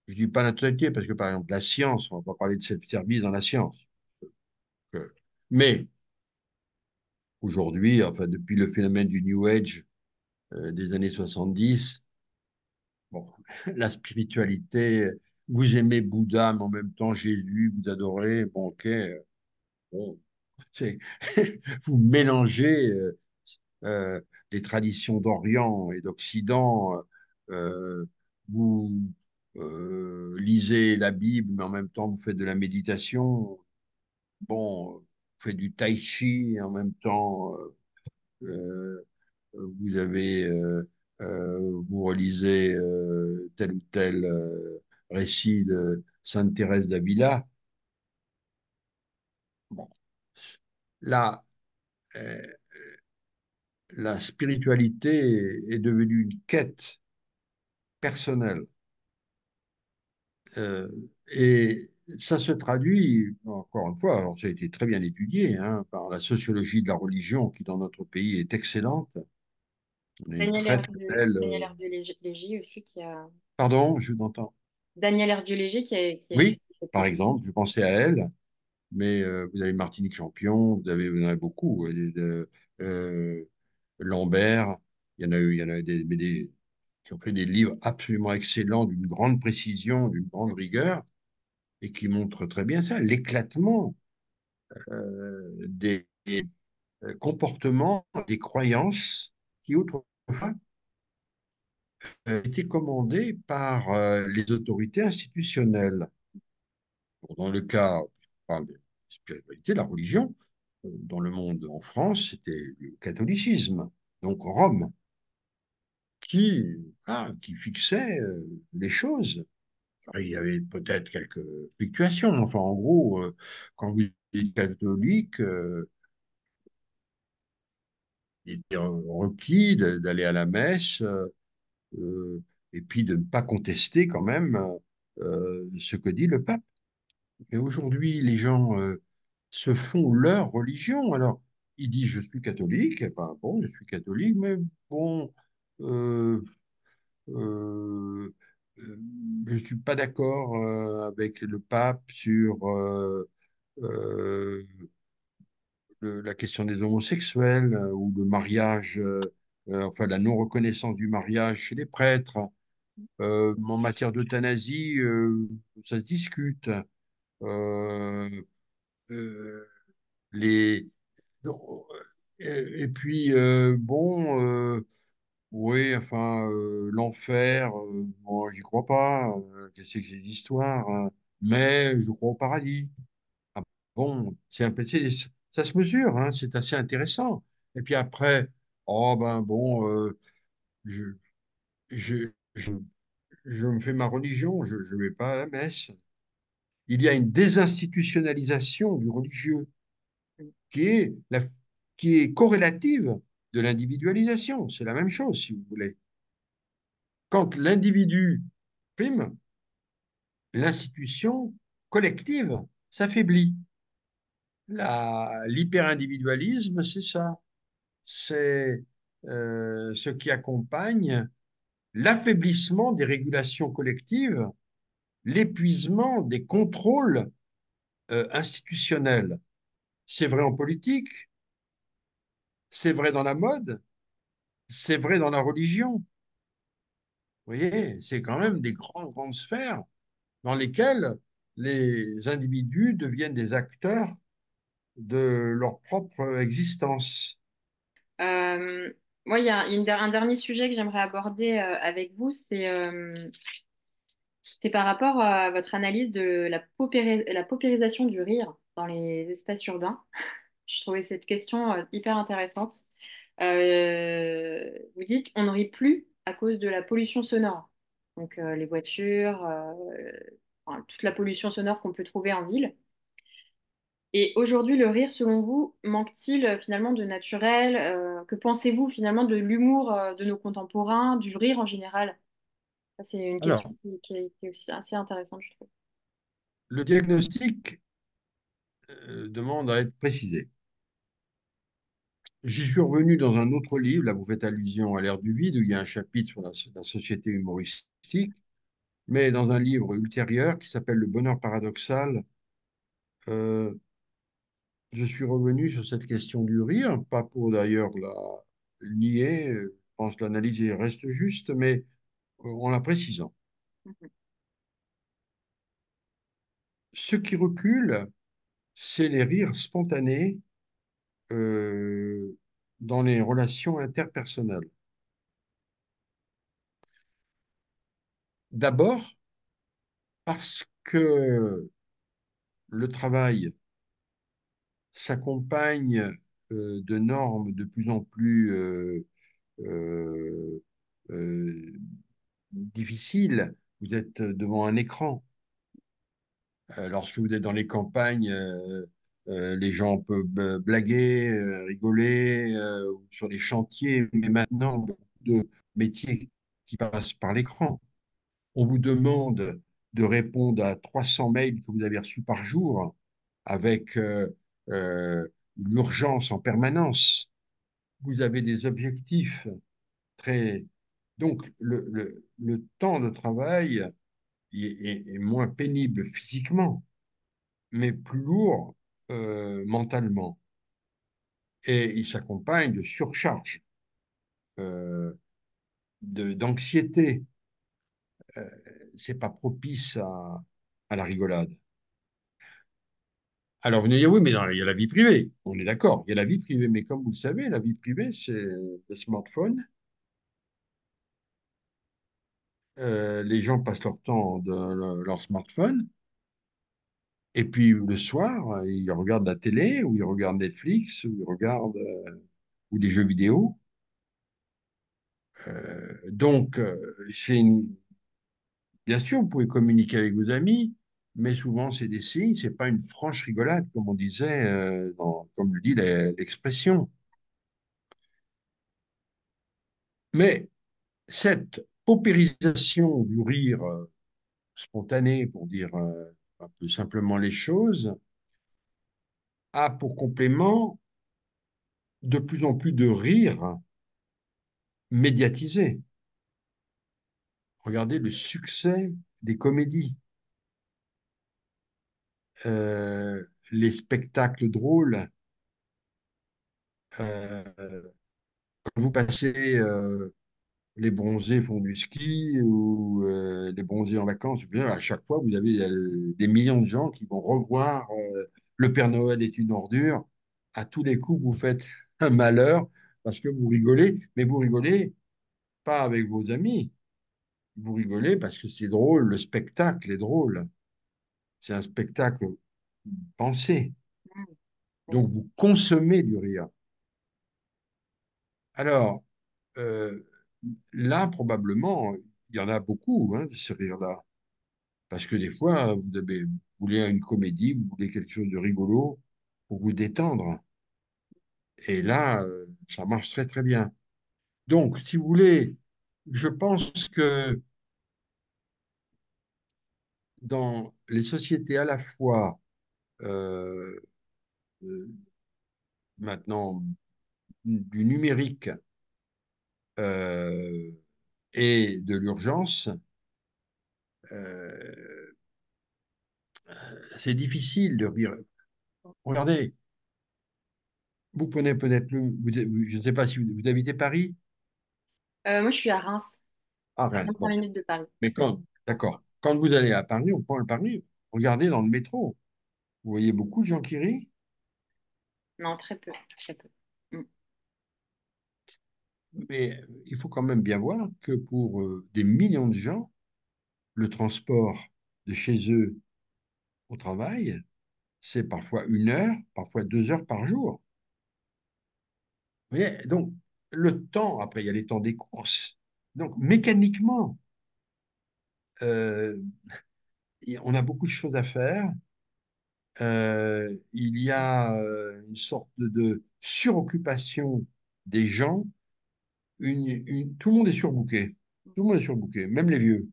Je dis pas la totalité parce que par exemple la science, on va pas parler de self-service dans la science. Mais aujourd'hui, enfin depuis le phénomène du New Age euh, des années 70, bon, la spiritualité, vous aimez Bouddha, mais en même temps Jésus, vous adorez, bon, ok, euh, bon, vous mélangez euh, les traditions d'Orient et d'Occident, euh, vous, euh, lisez la Bible, mais en même temps, vous faites de la méditation. Bon, vous faites du tai chi, en même temps, euh, euh, vous avez, euh, euh, vous relisez euh, tel ou tel euh, récit de Sainte Thérèse d'Avila. Bon, là, euh, la spiritualité est devenue une quête personnelle. Euh, et ça se traduit, encore une fois, alors ça a été très bien étudié hein, par la sociologie de la religion qui dans notre pays est excellente. On Daniel euh, aussi qui a... Pardon, je vous entends. Daniel Hervieux-Léger qui a, qui a écrit Oui, par exemple, je pensais à elle, mais euh, vous avez Martinique Champion, vous avez, vous en avez beaucoup, euh, Lambert, il y en a eu, il y en a des, mais des- qui ont fait des livres absolument excellents, d'une grande précision, d'une grande rigueur, et qui montrent très bien ça, l'éclatement euh, des euh, comportements, des croyances qui autrefois euh, étaient commandées par les autorités institutionnelles. Dans le cas, on parle de spiritualité, la religion, dans le monde en France, c'était le catholicisme, donc Rome, qui, qui fixait euh, les choses. Il y avait peut-être quelques fluctuations, mais enfin, en gros, euh, quand vous êtes catholique, euh, il était requis d'aller à la messe et puis de ne pas contester quand même ce que dit le pape. Mais aujourd'hui, les gens se font leur religion. Alors, il dit, je suis catholique, eh ben, bon, je suis catholique, mais bon, euh, euh, euh, je ne suis pas d'accord avec le pape sur la question des homosexuels ou le mariage, enfin la non-reconnaissance du mariage chez les prêtres. En matière d'euthanasie, ça se discute. Euh, les, euh, et puis, euh, bon, oui, enfin, l'enfer, moi, j'y crois pas. qu'est-ce que c'est que ces histoires? hein, mais je crois au paradis. Ah bon, c'est un c'est- ça se mesure, hein, c'est assez intéressant. Et puis après, oh ben bon, je, je, je, je me fais ma religion, je ne vais pas à la messe. Il y a une désinstitutionnalisation du religieux qui est, corrélative de l'individualisation. C'est la même chose, si vous voulez. Quand l'individu prime, l'institution collective s'affaiblit. L'hyper-individualisme, c'est ça. C'est euh, ce qui accompagne l'affaiblissement des régulations collectives, l'épuisement des contrôles euh, institutionnels. C'est vrai en politique, c'est vrai dans la mode, c'est vrai dans la religion. Vous voyez, c'est quand même des grandes, grandes sphères dans lesquelles les individus deviennent des acteurs de leur propre existence. Euh, moi, il y a un dernier sujet que j'aimerais aborder euh, avec vous, c'est c'est par rapport à votre analyse de la, paupéri- la paupérisation du rire dans les espaces urbains. Je trouvais cette question euh, hyper intéressante. Euh, vous dites, on ne rit plus à cause de la pollution sonore. Donc, euh, les voitures, toute la pollution sonore qu'on peut trouver en ville. Et aujourd'hui, le rire, selon vous, manque-t-il finalement de naturel? Que pensez-vous finalement de l'humour de nos contemporains, du rire en général? C'est une question qui, qui est, qui est aussi assez intéressante, je trouve. le diagnostic euh, demande à être précisé. J'y suis revenu dans un autre livre, là vous faites allusion à l'ère du vide, où il y a un chapitre sur la, la société humoristique, mais dans un livre ultérieur qui s'appelle Le bonheur paradoxal, euh, je suis revenu sur cette question du rire, pas pour d'ailleurs la nier, euh, je pense que l'analyse reste juste, mais en la précisant. Ce qui recule, c'est les rires spontanés euh, dans les relations interpersonnelles. D'abord, Parce que le travail s'accompagne euh, de normes de plus en plus euh, euh, euh, difficiles. Vous êtes devant un écran. Euh, lorsque vous êtes dans les campagnes, euh, euh, les gens peuvent blaguer, euh, rigoler euh, sur les chantiers, mais maintenant, beaucoup de métiers qui passent par l'écran. On vous demande de répondre à 300 mails que vous avez reçus par jour avec euh, euh, l'urgence en permanence. Vous avez des objectifs très... Donc, le, temps de travail est, moins pénible physiquement, mais plus lourd euh, mentalement. Et il s'accompagne de surcharge, euh, d'anxiété. Euh, c'est pas propice à, la rigolade. Alors, vous allez dire, oui, mais il y a la vie privée. On est d'accord, il y a la vie privée. Mais comme vous le savez, la vie privée, c'est le smartphone. Euh, les gens passent leur temps le- leur smartphone. Et puis, le soir, ils regardent la télé, ou ils regardent Netflix, ou ils regardent, euh, ou des jeux vidéo. Euh, donc, c'est une- bien sûr, vous pouvez communiquer avec vos amis, mais souvent, c'est des signes, c'est pas une franche rigolade, comme on disait, comme le dit l'expression. Mais cette paupérisation du rire euh, spontané, pour dire euh, un peu simplement les choses, a pour complément de plus en plus de rire médiatisé. Regardez le succès des comédies, euh, les spectacles drôles. Quand vous passez les bronzés font du ski ou euh, les bronzés en vacances, à chaque fois, vous avez euh, des millions de gens qui vont revoir euh, Le Père Noël est une ordure. À tous les coups, vous faites un malheur parce que vous rigolez, mais vous rigolez pas avec vos amis. Vous rigolez parce que c'est drôle, le spectacle est drôle. C'est un spectacle pensé. Donc, vous consommez du rire. Alors, euh, là, probablement, il y en a beaucoup, hein, de ce rire-là. Parce que des fois, vous avez- vous voulez une comédie, vous voulez quelque chose de rigolo pour vous détendre. Et là, euh, ça marche très, très bien. Donc, si vous voulez, je pense que dans les sociétés à la fois euh, euh, maintenant du numérique euh, et de l'urgence, euh, c'est difficile de rire. Regardez, vous prenez peut-être le, vous- je ne sais pas si vous, vous habitez Paris? Euh, moi, je suis à Reims, Ah, à Reims, 25 bon. minutes de Paris. Mais quand, d'accord, quand vous allez à Paris, on prend le Paris, regardez dans le métro. Vous voyez beaucoup de gens qui rient, Non, très peu, très peu. Mais il faut quand même bien voir que pour euh, des millions de gens, le transport de chez eux au travail, c'est parfois une heure, parfois deux heures par jour. Donc, le temps, après, il y a les temps des courses. Donc, mécaniquement, euh, on a beaucoup de choses à faire. Euh, il y a une sorte de suroccupation des gens. Une, une- tout le monde est surbooké. Tout le monde est surbooké, même les vieux.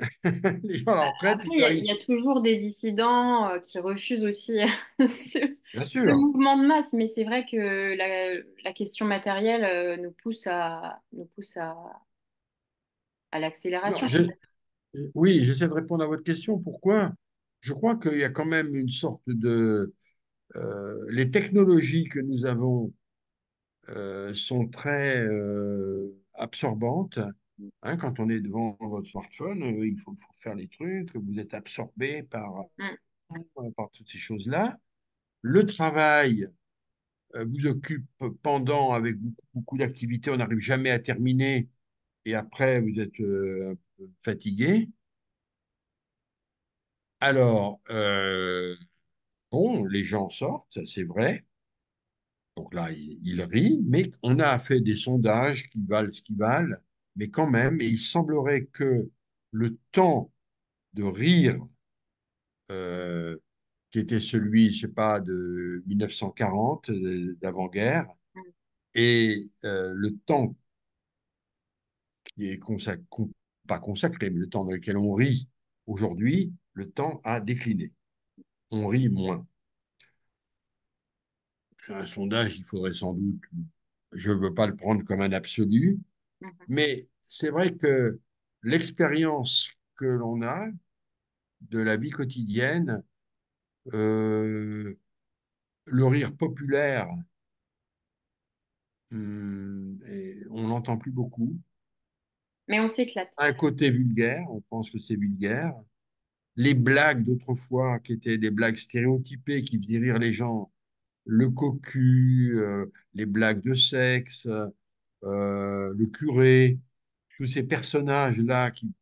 Les gens à la retraite, Après, il y, a il arrivent. y a toujours des dissidents euh, qui refusent aussi ce, Bien ce mouvement de masse, mais c'est vrai que la, la question matérielle euh, nous pousse à, nous pousse à, à Non, l'accélération. oui, j'essaie de répondre à votre question. Pourquoi? Je crois qu'il y a quand même une sorte de... euh, les technologies que nous avons euh, sont très euh, absorbantes. Hein, quand on est devant votre smartphone, euh, il faut, faut faire les trucs, vous êtes absorbé par, Mm. par toutes ces choses-là. Le travail euh, vous occupe pendant avec beaucoup, beaucoup d'activités, on n'arrive jamais à terminer et après vous êtes euh, fatigué. Alors, euh, bon, les gens sortent, ça c'est vrai. Donc là, il, il rit, mais on a fait des sondages qui valent ce qu'ils valent, mais quand même, il semblerait que le temps de rire, euh, qui était celui, je sais pas, de 1940, euh, d'avant-guerre, et euh, le temps qui est consacré, pas consacré, mais le temps dans lequel on rit aujourd'hui, le temps a décliné. On rit moins. Un sondage, il faudrait sans doute, je ne veux pas le prendre comme un absolu, Mhm. mais c'est vrai que l'expérience que l'on a de la vie quotidienne, euh, le rire populaire, hum, et on n'entend plus beaucoup. Mais on s'éclate. Un côté vulgaire, on pense que c'est vulgaire. Les blagues d'autrefois, qui étaient des blagues stéréotypées, qui faisaient rire les gens, le cocu, euh, les blagues de sexe, euh, le curé, tous ces personnages-là qui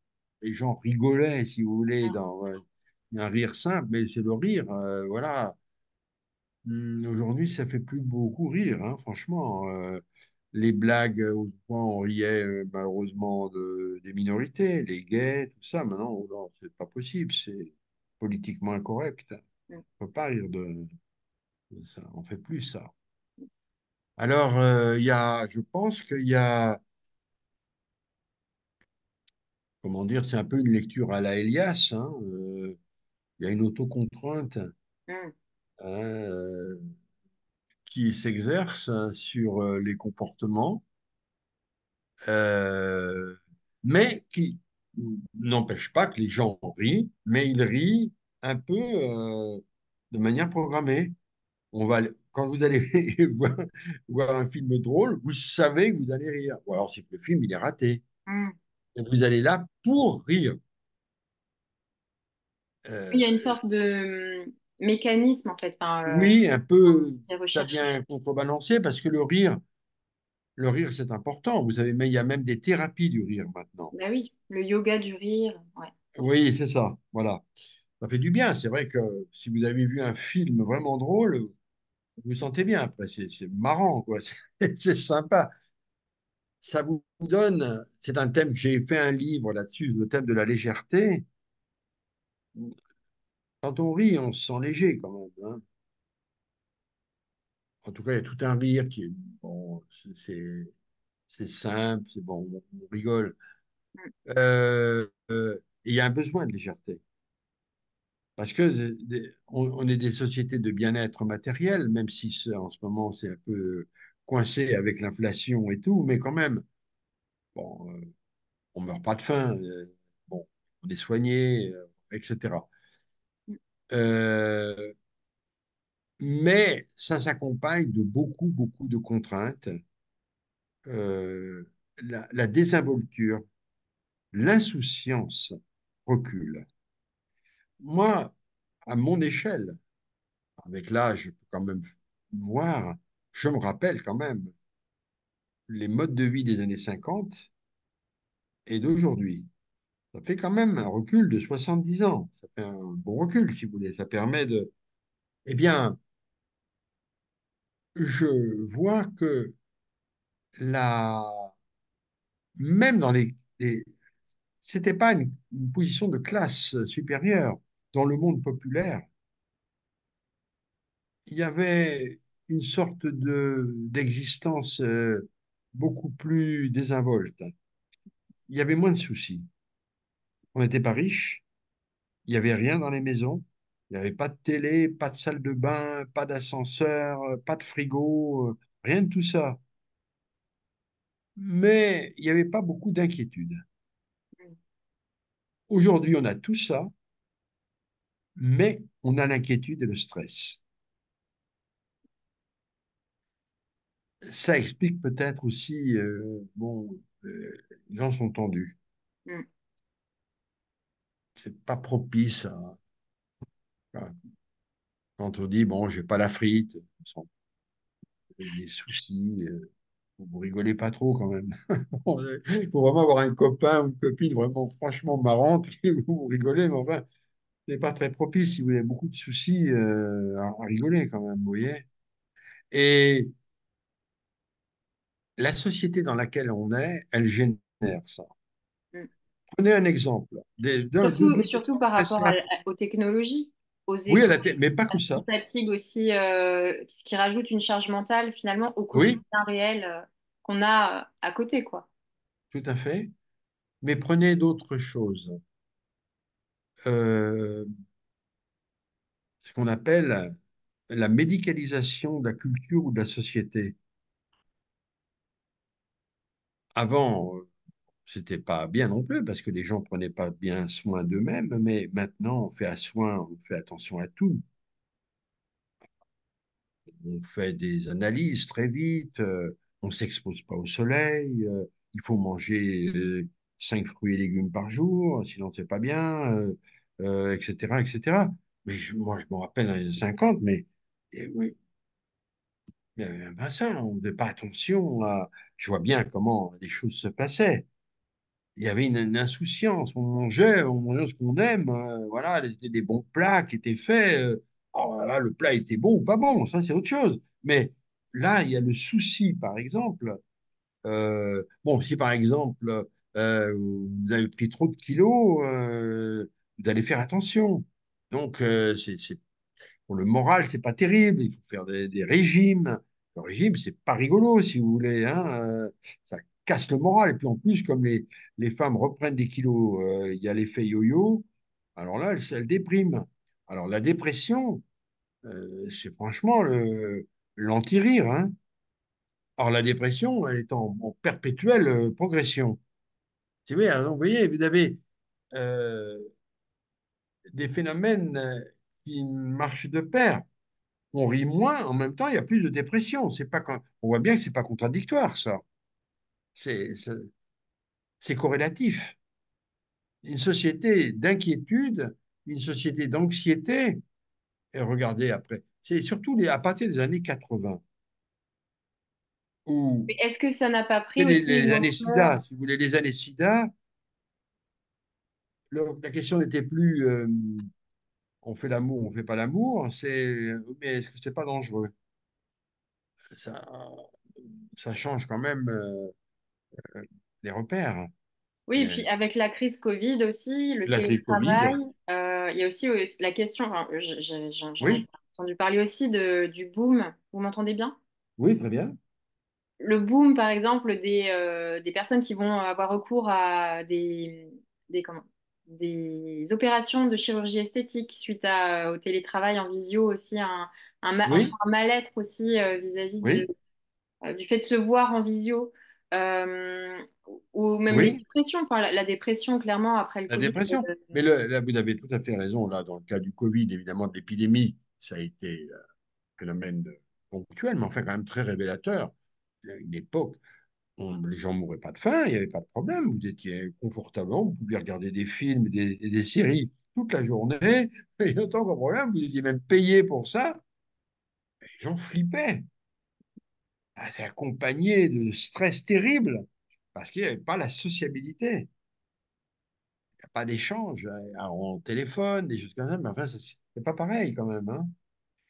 les gens rigolaient, si vous voulez, dans ouais, un rire simple, mais c'est le rire, euh, voilà. Hum, Aujourd'hui, ça fait plus beaucoup rire, hein, franchement. Les blagues, autrefois, on riait malheureusement de, des minorités, les gays, tout ça. Maintenant, oh c'est pas possible, c'est politiquement incorrect. On peut pas rire de on fait plus ça. Alors, euh, je pense qu'il y a, comment dire, c'est un peu une lecture à la Elias, hein, euh, il y a une autocontrainte hein, euh, qui s'exerce hein, sur les comportements, mais qui n'empêche pas que les gens rient, mais ils rient un peu de manière programmée. On va, quand vous allez voir, voir un film drôle, vous savez que vous allez rire. Ou alors c'est que le film il est raté. Mm. Et vous allez là pour rire. Il y a une Euh, sorte de hum, mécanisme, en fait, enfin, euh, oui, un peu, ça vient contrebalancer parce que le rire, le rire c'est important. Vous savez, mais il y a même des thérapies du rire maintenant. Bah oui, le yoga du rire, ouais. Oui, c'est ça. Voilà. Ça fait du bien. C'est vrai que si vous avez vu un film vraiment drôle, vous vous sentez bien après. C'est marrant, quoi. C'est sympa. Ça vous donne. C'est un thème j'ai fait un livre là-dessus, le thème de la légèreté. Quand on rit, on se sent léger quand même. hein. En tout cas, il y a tout un rire qui est bon. c'est c'est- simple, c'est bon, on, rigole. Mm. Euh, euh, il y a un besoin de légèreté. Parce que euh, on, est des sociétés de bien-être matériel, même si en ce moment c'est un peu coincé avec l'inflation et tout, mais quand même, bon, euh, on meurt pas de faim, euh, bon, on est soigné, etc. Euh, mais ça s'accompagne de beaucoup, beaucoup de contraintes, euh, la, la désinvolture, l'insouciance recule. Moi, à mon échelle, avec l'âge, je peux quand même voir, je me rappelle quand même les modes de vie des années 50 et d'aujourd'hui. Ça fait quand même un recul de 70 ans. Ça fait un bon recul, si vous voulez. Ça permet de... Eh bien, je vois que la... même dans les... les... C'était pas une, une position de classe supérieure. Dans le monde populaire, il y avait une sorte de d'existence euh, beaucoup plus désinvolte. Il y avait moins de soucis. On n'était pas riche, il n'y avait rien dans les maisons, il n'y avait pas de télé, pas de salle de bain, pas d'ascenseur, pas de frigo, euh, rien de tout ça. Mais il n'y avait pas beaucoup d'inquiétude. Aujourd'hui, on a tout ça, mais on a l'inquiétude et le stress. Ça explique peut-être aussi, euh, bon, euh, les gens sont tendus. Mm. C'est pas propice à, quand on dit, bon, j'ai pas la frite, des soucis, euh, vous rigolez pas trop quand même. Il faut vraiment avoir un copain ou une copine vraiment franchement marrante, vous, vous rigolez, mais enfin, c'est pas très propice si vous avez beaucoup de soucis euh, à, à rigoler quand même, vous voyez. Et la société dans laquelle on est, elle génère ça. Mm. Prenez un exemple. Des- Surtout, de- de- surtout par rapport à- aux technologies, aux Oui, à la mais pas que ça. fatigue aussi, euh, ce qui rajoute une charge mentale finalement au Oui, quotidien réel euh, qu'on a à côté, quoi. tout à fait. Mais prenez d'autres choses. Euh, ce qu'on appelle la médicalisation de la culture ou de la société. Avant, c'était pas bien non plus parce que les gens prenaient pas bien soin d'eux-mêmes, mais maintenant on fait à soin, on fait attention à tout. On fait des analyses très vite, euh, on s'expose pas au soleil, euh, il faut manger euh, cinq fruits et légumes par jour, sinon c'est pas bien, euh, euh, etc., etc. Mais je- moi, je me rappelle dans les années 50, mais oui, il y avait un bassin, on ne faisait pas attention. Je vois bien comment les choses se passaient. Il y avait une, insouciance, on mangeait, on mangeait ce qu'on aime, euh, voilà, c'était des bons plats qui étaient faits. oh le plat était bon ou pas bon, ça c'est autre chose. Mais là, il y a le souci, par exemple. bon, si par exemple, euh, vous avez pris trop de kilos, euh, vous allez faire attention. Donc, euh, pour le moral, c'est pas terrible. Il faut faire des, régimes. Le régime, c'est pas rigolo, si vous voulez. Hein. euh, Ça casse le moral. Et puis en plus, comme les, les femmes reprennent des kilos, il y a l'effet yo-yo. Alors là, elles, elles dépriment. Alors la dépression, c'est franchement le, l'anti-rire. Hein. Or la dépression, elle est en, perpétuelle progression. Vous voyez, vous avez euh, des phénomènes euh, qui marchent de pair. on rit moins, en même temps, il y a plus de dépression. On voit bien que c'est pas contradictoire, ça. C'est, corrélatif. Une société d'inquiétude, une société d'anxiété, et regardez après, c'est surtout à partir des années 80, où est-ce que ça n'a pas pris les, aussi les années? SIDA, si vous voulez, les années SIDA, le- la question n'était plus euh, on fait l'amour, on fait pas l'amour, c'est mais est-ce que c'est pas dangereux? Ça, ça change quand même euh, les repères. Oui, et puis avec la crise Covid aussi, le télétravail, euh, il y a aussi euh, la question, enfin, je- je- j'en j'en ai oui, entendu parler aussi de, du boom. Vous m'entendez bien? oui, très bien. Le boom, par exemple, des, euh, des personnes qui vont avoir recours à des, des, comment, des opérations de chirurgie esthétique suite à, au télétravail en visio aussi, un, un, ma- Oui, un mal-être aussi euh, vis-à-vis oui, euh, du fait de se voir en visio, euh, ou même oui, dépressions, enfin, la, la dépression, clairement, après le la Covid. dépression. euh, Mais le- là, vous avez tout à fait raison. Là, dans le cas du Covid, évidemment, de l'épidémie, ça a été un phénomène ponctuel, mais enfin quand même très révélateur. Une époque, on- les gens mouraient pas de faim, il n'y avait pas de problème. Vous étiez confortablement, vous pouviez regarder des films et des séries toute la journée, et autant qu'un problème, vous étiez même payé pour ça. Les gens flippaient. Ah, C'est accompagné de stress terrible parce qu'il n'y avait pas la sociabilité. Il n'y a pas d'échange euh, en téléphone, des choses comme ça, mais enfin, c'est pas pareil quand même. hein.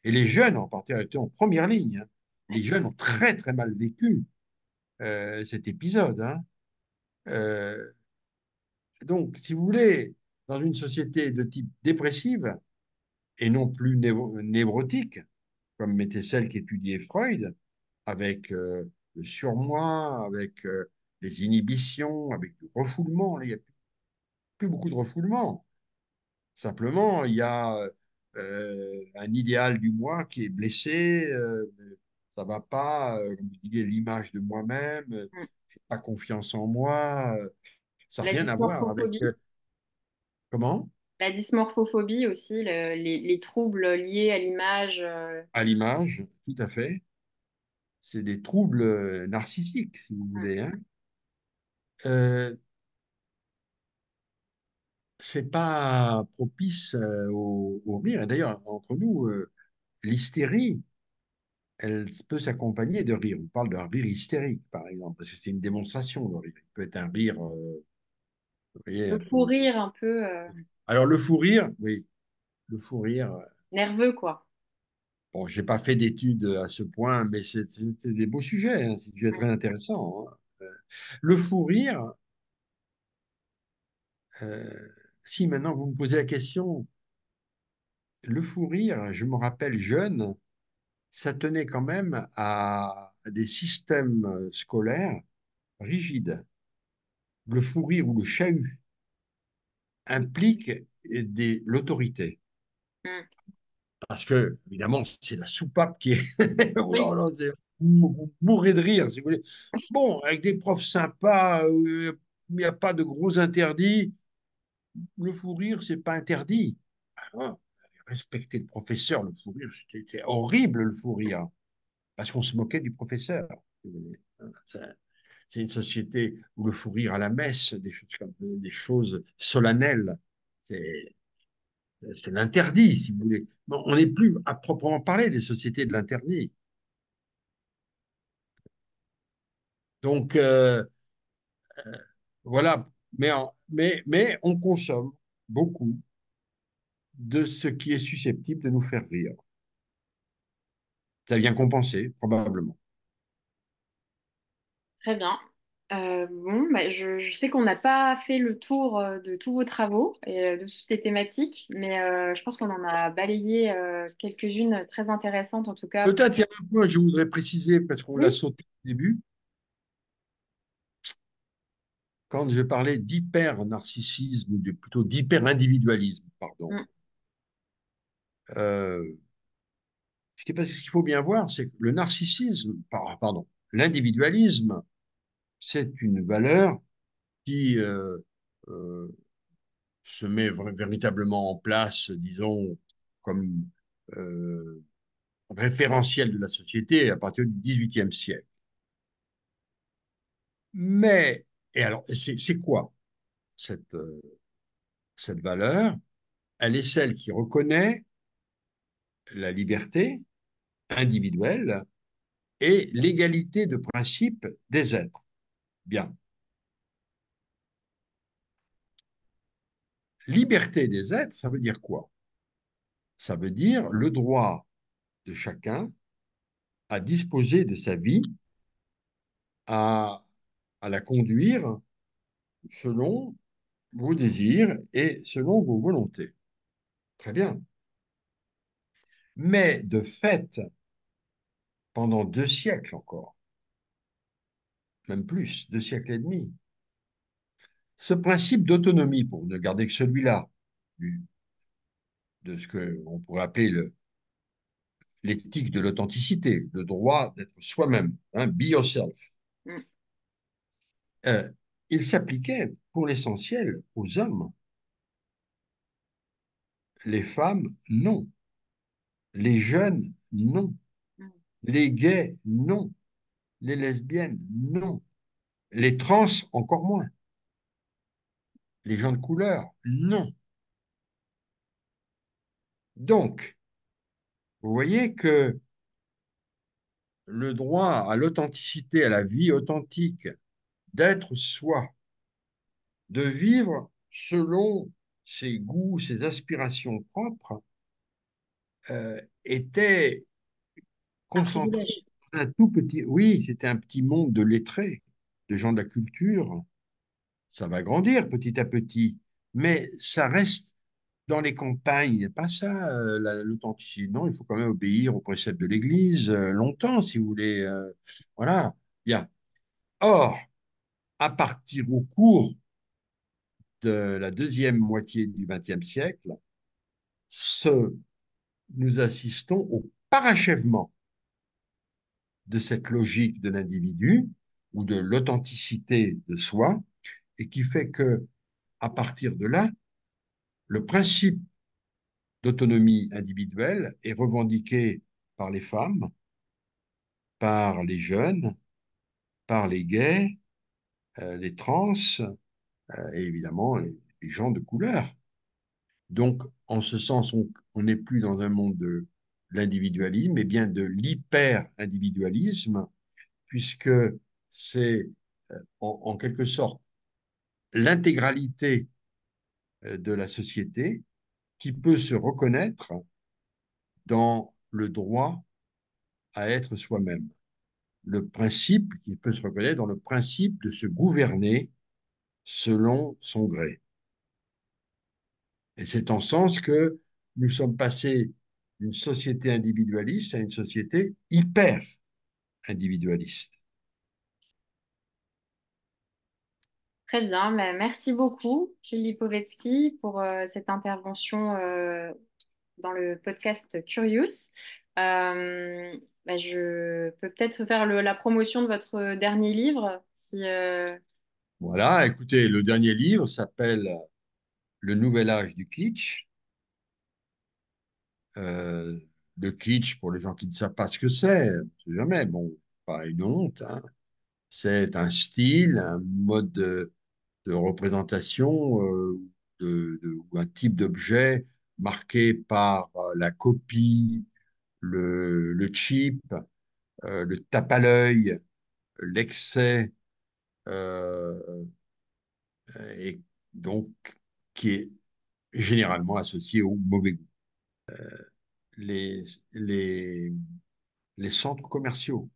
Et les jeunes, en particulier, étaient en première ligne. hein. Les jeunes ont très, très mal vécu euh, cet épisode. hein. Euh, donc, si vous voulez, dans une société de type dépressive et non plus névrotique, comme était celle qu'étudiait Freud, avec euh, le surmoi, avec les inhibitions, avec du refoulement, il n'y a plus beaucoup de refoulement. Simplement, il y a un idéal du moi qui est blessé, ça va pas, euh, comme vous disiez, l'image de moi-même, euh, j'ai pas confiance en moi, euh, ça n'a rien à voir avec comment? La dysmorphophobie aussi, le- les, les troubles liés à l'image. À l'image, tout à fait. C'est des troubles narcissiques, si vous voulez, hein. Euh, c'est pas propice au, au rire. Et D'ailleurs, entre nous, euh, l'hystérie, elle peut s'accompagner de rire. On parle d'un rire hystérique, par exemple, parce que c'est une démonstration de rire. Il peut être un rire, euh, voyez, le fou rire un peu. euh, Alors, le fou rire, oui. le fou rire. Nerveux, quoi. Bon, j'ai pas fait d'études à ce point, mais c'était des beaux sujets, hein, c'est sujets très intéressants. hein. Euh, Le fou rire, euh, si maintenant vous me posez la question, le fou rire, je me rappelle jeune, ça tenait quand même à des systèmes scolaires rigides. Le fou rire ou le chahut implique des- l'autorité. Mm. Parce que, évidemment, c'est la soupape qui est. Oh Oui. là là, c'est- vous vous mourrez de rire, si vous voulez. Bon, avec des profs sympas, euh, il n'y a pas de gros interdits. Le fou rire, c'est pas interdit. Ah, respecter le professeur, le fou rire, c'était horrible, le fou rire. Parce qu'on se moquait du professeur. C'est une société où le fou rire à la messe, des choses solennelles, c'est l'interdit, si vous voulez. Bon, on n'est plus à proprement parler des sociétés de l'interdit. Donc, euh, voilà. En- mais, mais on consomme beaucoup de ce qui est susceptible de nous faire rire. Ça vient compenser, probablement. Très bien. Euh, bon, bah, je, je sais qu'on n'a pas fait le tour euh, de tous vos travaux et euh, de toutes les thématiques, mais euh, je pense qu'on en a balayé euh, quelques-unes très intéressantes en tout cas. Peut-être il y a un point que je voudrais préciser, parce qu'on l'a sauté au début. Quand je parlais d'hyper-narcissisme, ou de- plutôt d'hyper-individualisme, pardon, Mm. Euh, ce qu'il faut bien voir, c'est que le narcissisme, par- pardon, l'individualisme, c'est une valeur qui euh, euh, se met véritablement en place, disons, comme référentiel de la société à partir du XVIIIe siècle. Mais, et alors, c'est quoi cette, cette valeur? Elle est celle qui reconnaît la liberté individuelle et l'égalité de principe des êtres. Bien. Liberté des êtres, ça veut dire quoi? Ça veut dire le droit de chacun à disposer de sa vie, à, la conduire selon vos désirs et selon vos volontés. Très bien. Mais de fait, pendant deux siècles encore, même plus, deux siècles et demi, ce principe d'autonomie, pour ne garder que celui-là, de ce qu'on pourrait appeler le- l'éthique de l'authenticité, le droit d'être soi-même, hein, be yourself, Mm. euh, il s'appliquait pour l'essentiel aux hommes. Les femmes, non. Les jeunes, non. Mm. Les gays, non. Les lesbiennes, non. Les trans, encore moins. Les gens de couleur, non. Donc, vous voyez que le droit à l'authenticité, à la vie authentique, d'être soi, de vivre selon ses goûts, ses aspirations propres, euh, était concentré dans un tout petit, oui, c'était un petit monde de lettrés, de gens de la culture. Ça va grandir petit à petit, mais ça reste dans les campagnes. Il a pas ça, euh, la- l'authenticité. Non, il faut quand même obéir aux préceptes de l'Église euh, longtemps, si vous voulez. voilà, bien. Or, à partir au cours de la deuxième moitié du XXe siècle, ce, nous assistons au parachèvement de cette logique de l'individu ou de l'authenticité de soi, et qui fait que, à partir de là, le principe d'autonomie individuelle est revendiqué par les femmes, par les jeunes, par les gays, euh, les trans, euh, et évidemment les, les gens de couleur. Donc, en ce sens, on n'est plus dans un monde de l'individualisme, mais bien de l'hyper-individualisme, puisque c'est euh, en, en quelque sorte l'intégralité euh, de la société qui peut se reconnaître dans le droit à être soi-même. Le principe qui peut se reconnaître dans le principe de se gouverner selon son gré. Et c'est en sens que nous sommes passés d'une société individualiste à une société hyper individualiste. Très bien, merci beaucoup, Gilles Lipovetsky, pour euh, cette intervention euh, dans le podcast Curious. Euh, ben, je peux peut-être faire le- la promotion de votre dernier livre, si, Voilà, écoutez, le dernier livre s'appelle Le nouvel âge du kitsch. Euh, le kitsch, pour les gens qui ne savent pas ce que c'est, c'est jamais, bon, pas une honte, hein. C'est un style, un mode de, représentation euh, de, ou un type d'objet marqué par euh, la copie, le, euh, le tape à l'œil, l'excès, et donc qui est généralement associé au mauvais goût. Les, les, les centres commerciaux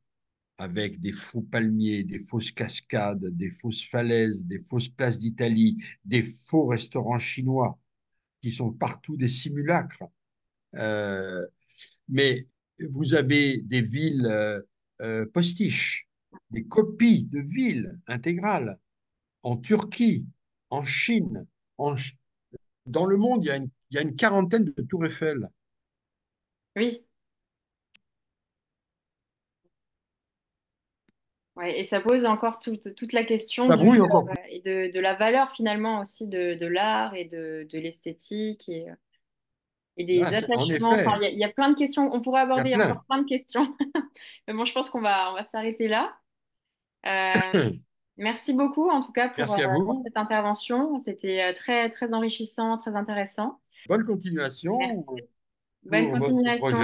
avec des faux palmiers, des fausses cascades, des fausses falaises, des fausses places d'Italie, des faux restaurants chinois qui sont partout des simulacres. Euh, mais vous avez des villes euh, euh, postiches, des copies de villes intégrales en Turquie, en Chine, en dans le monde, il y a une, il y a une quarantaine de tours Eiffel. oui. Ouais, et ça pose encore toute, toute la question du, encore euh, et de, de la valeur finalement aussi de, de l'art et de, de l'esthétique et, et des Ah, attachements. Enfin, il y, a il y a plein de questions. On pourrait il y a aborder plein. encore plein de questions. Mais bon, je pense qu'on va, on va s'arrêter là. Euh, merci beaucoup en tout cas pour, euh, pour cette intervention. C'était euh, très, très enrichissant, très intéressant. Bonne continuation Merci. Bonne continuation.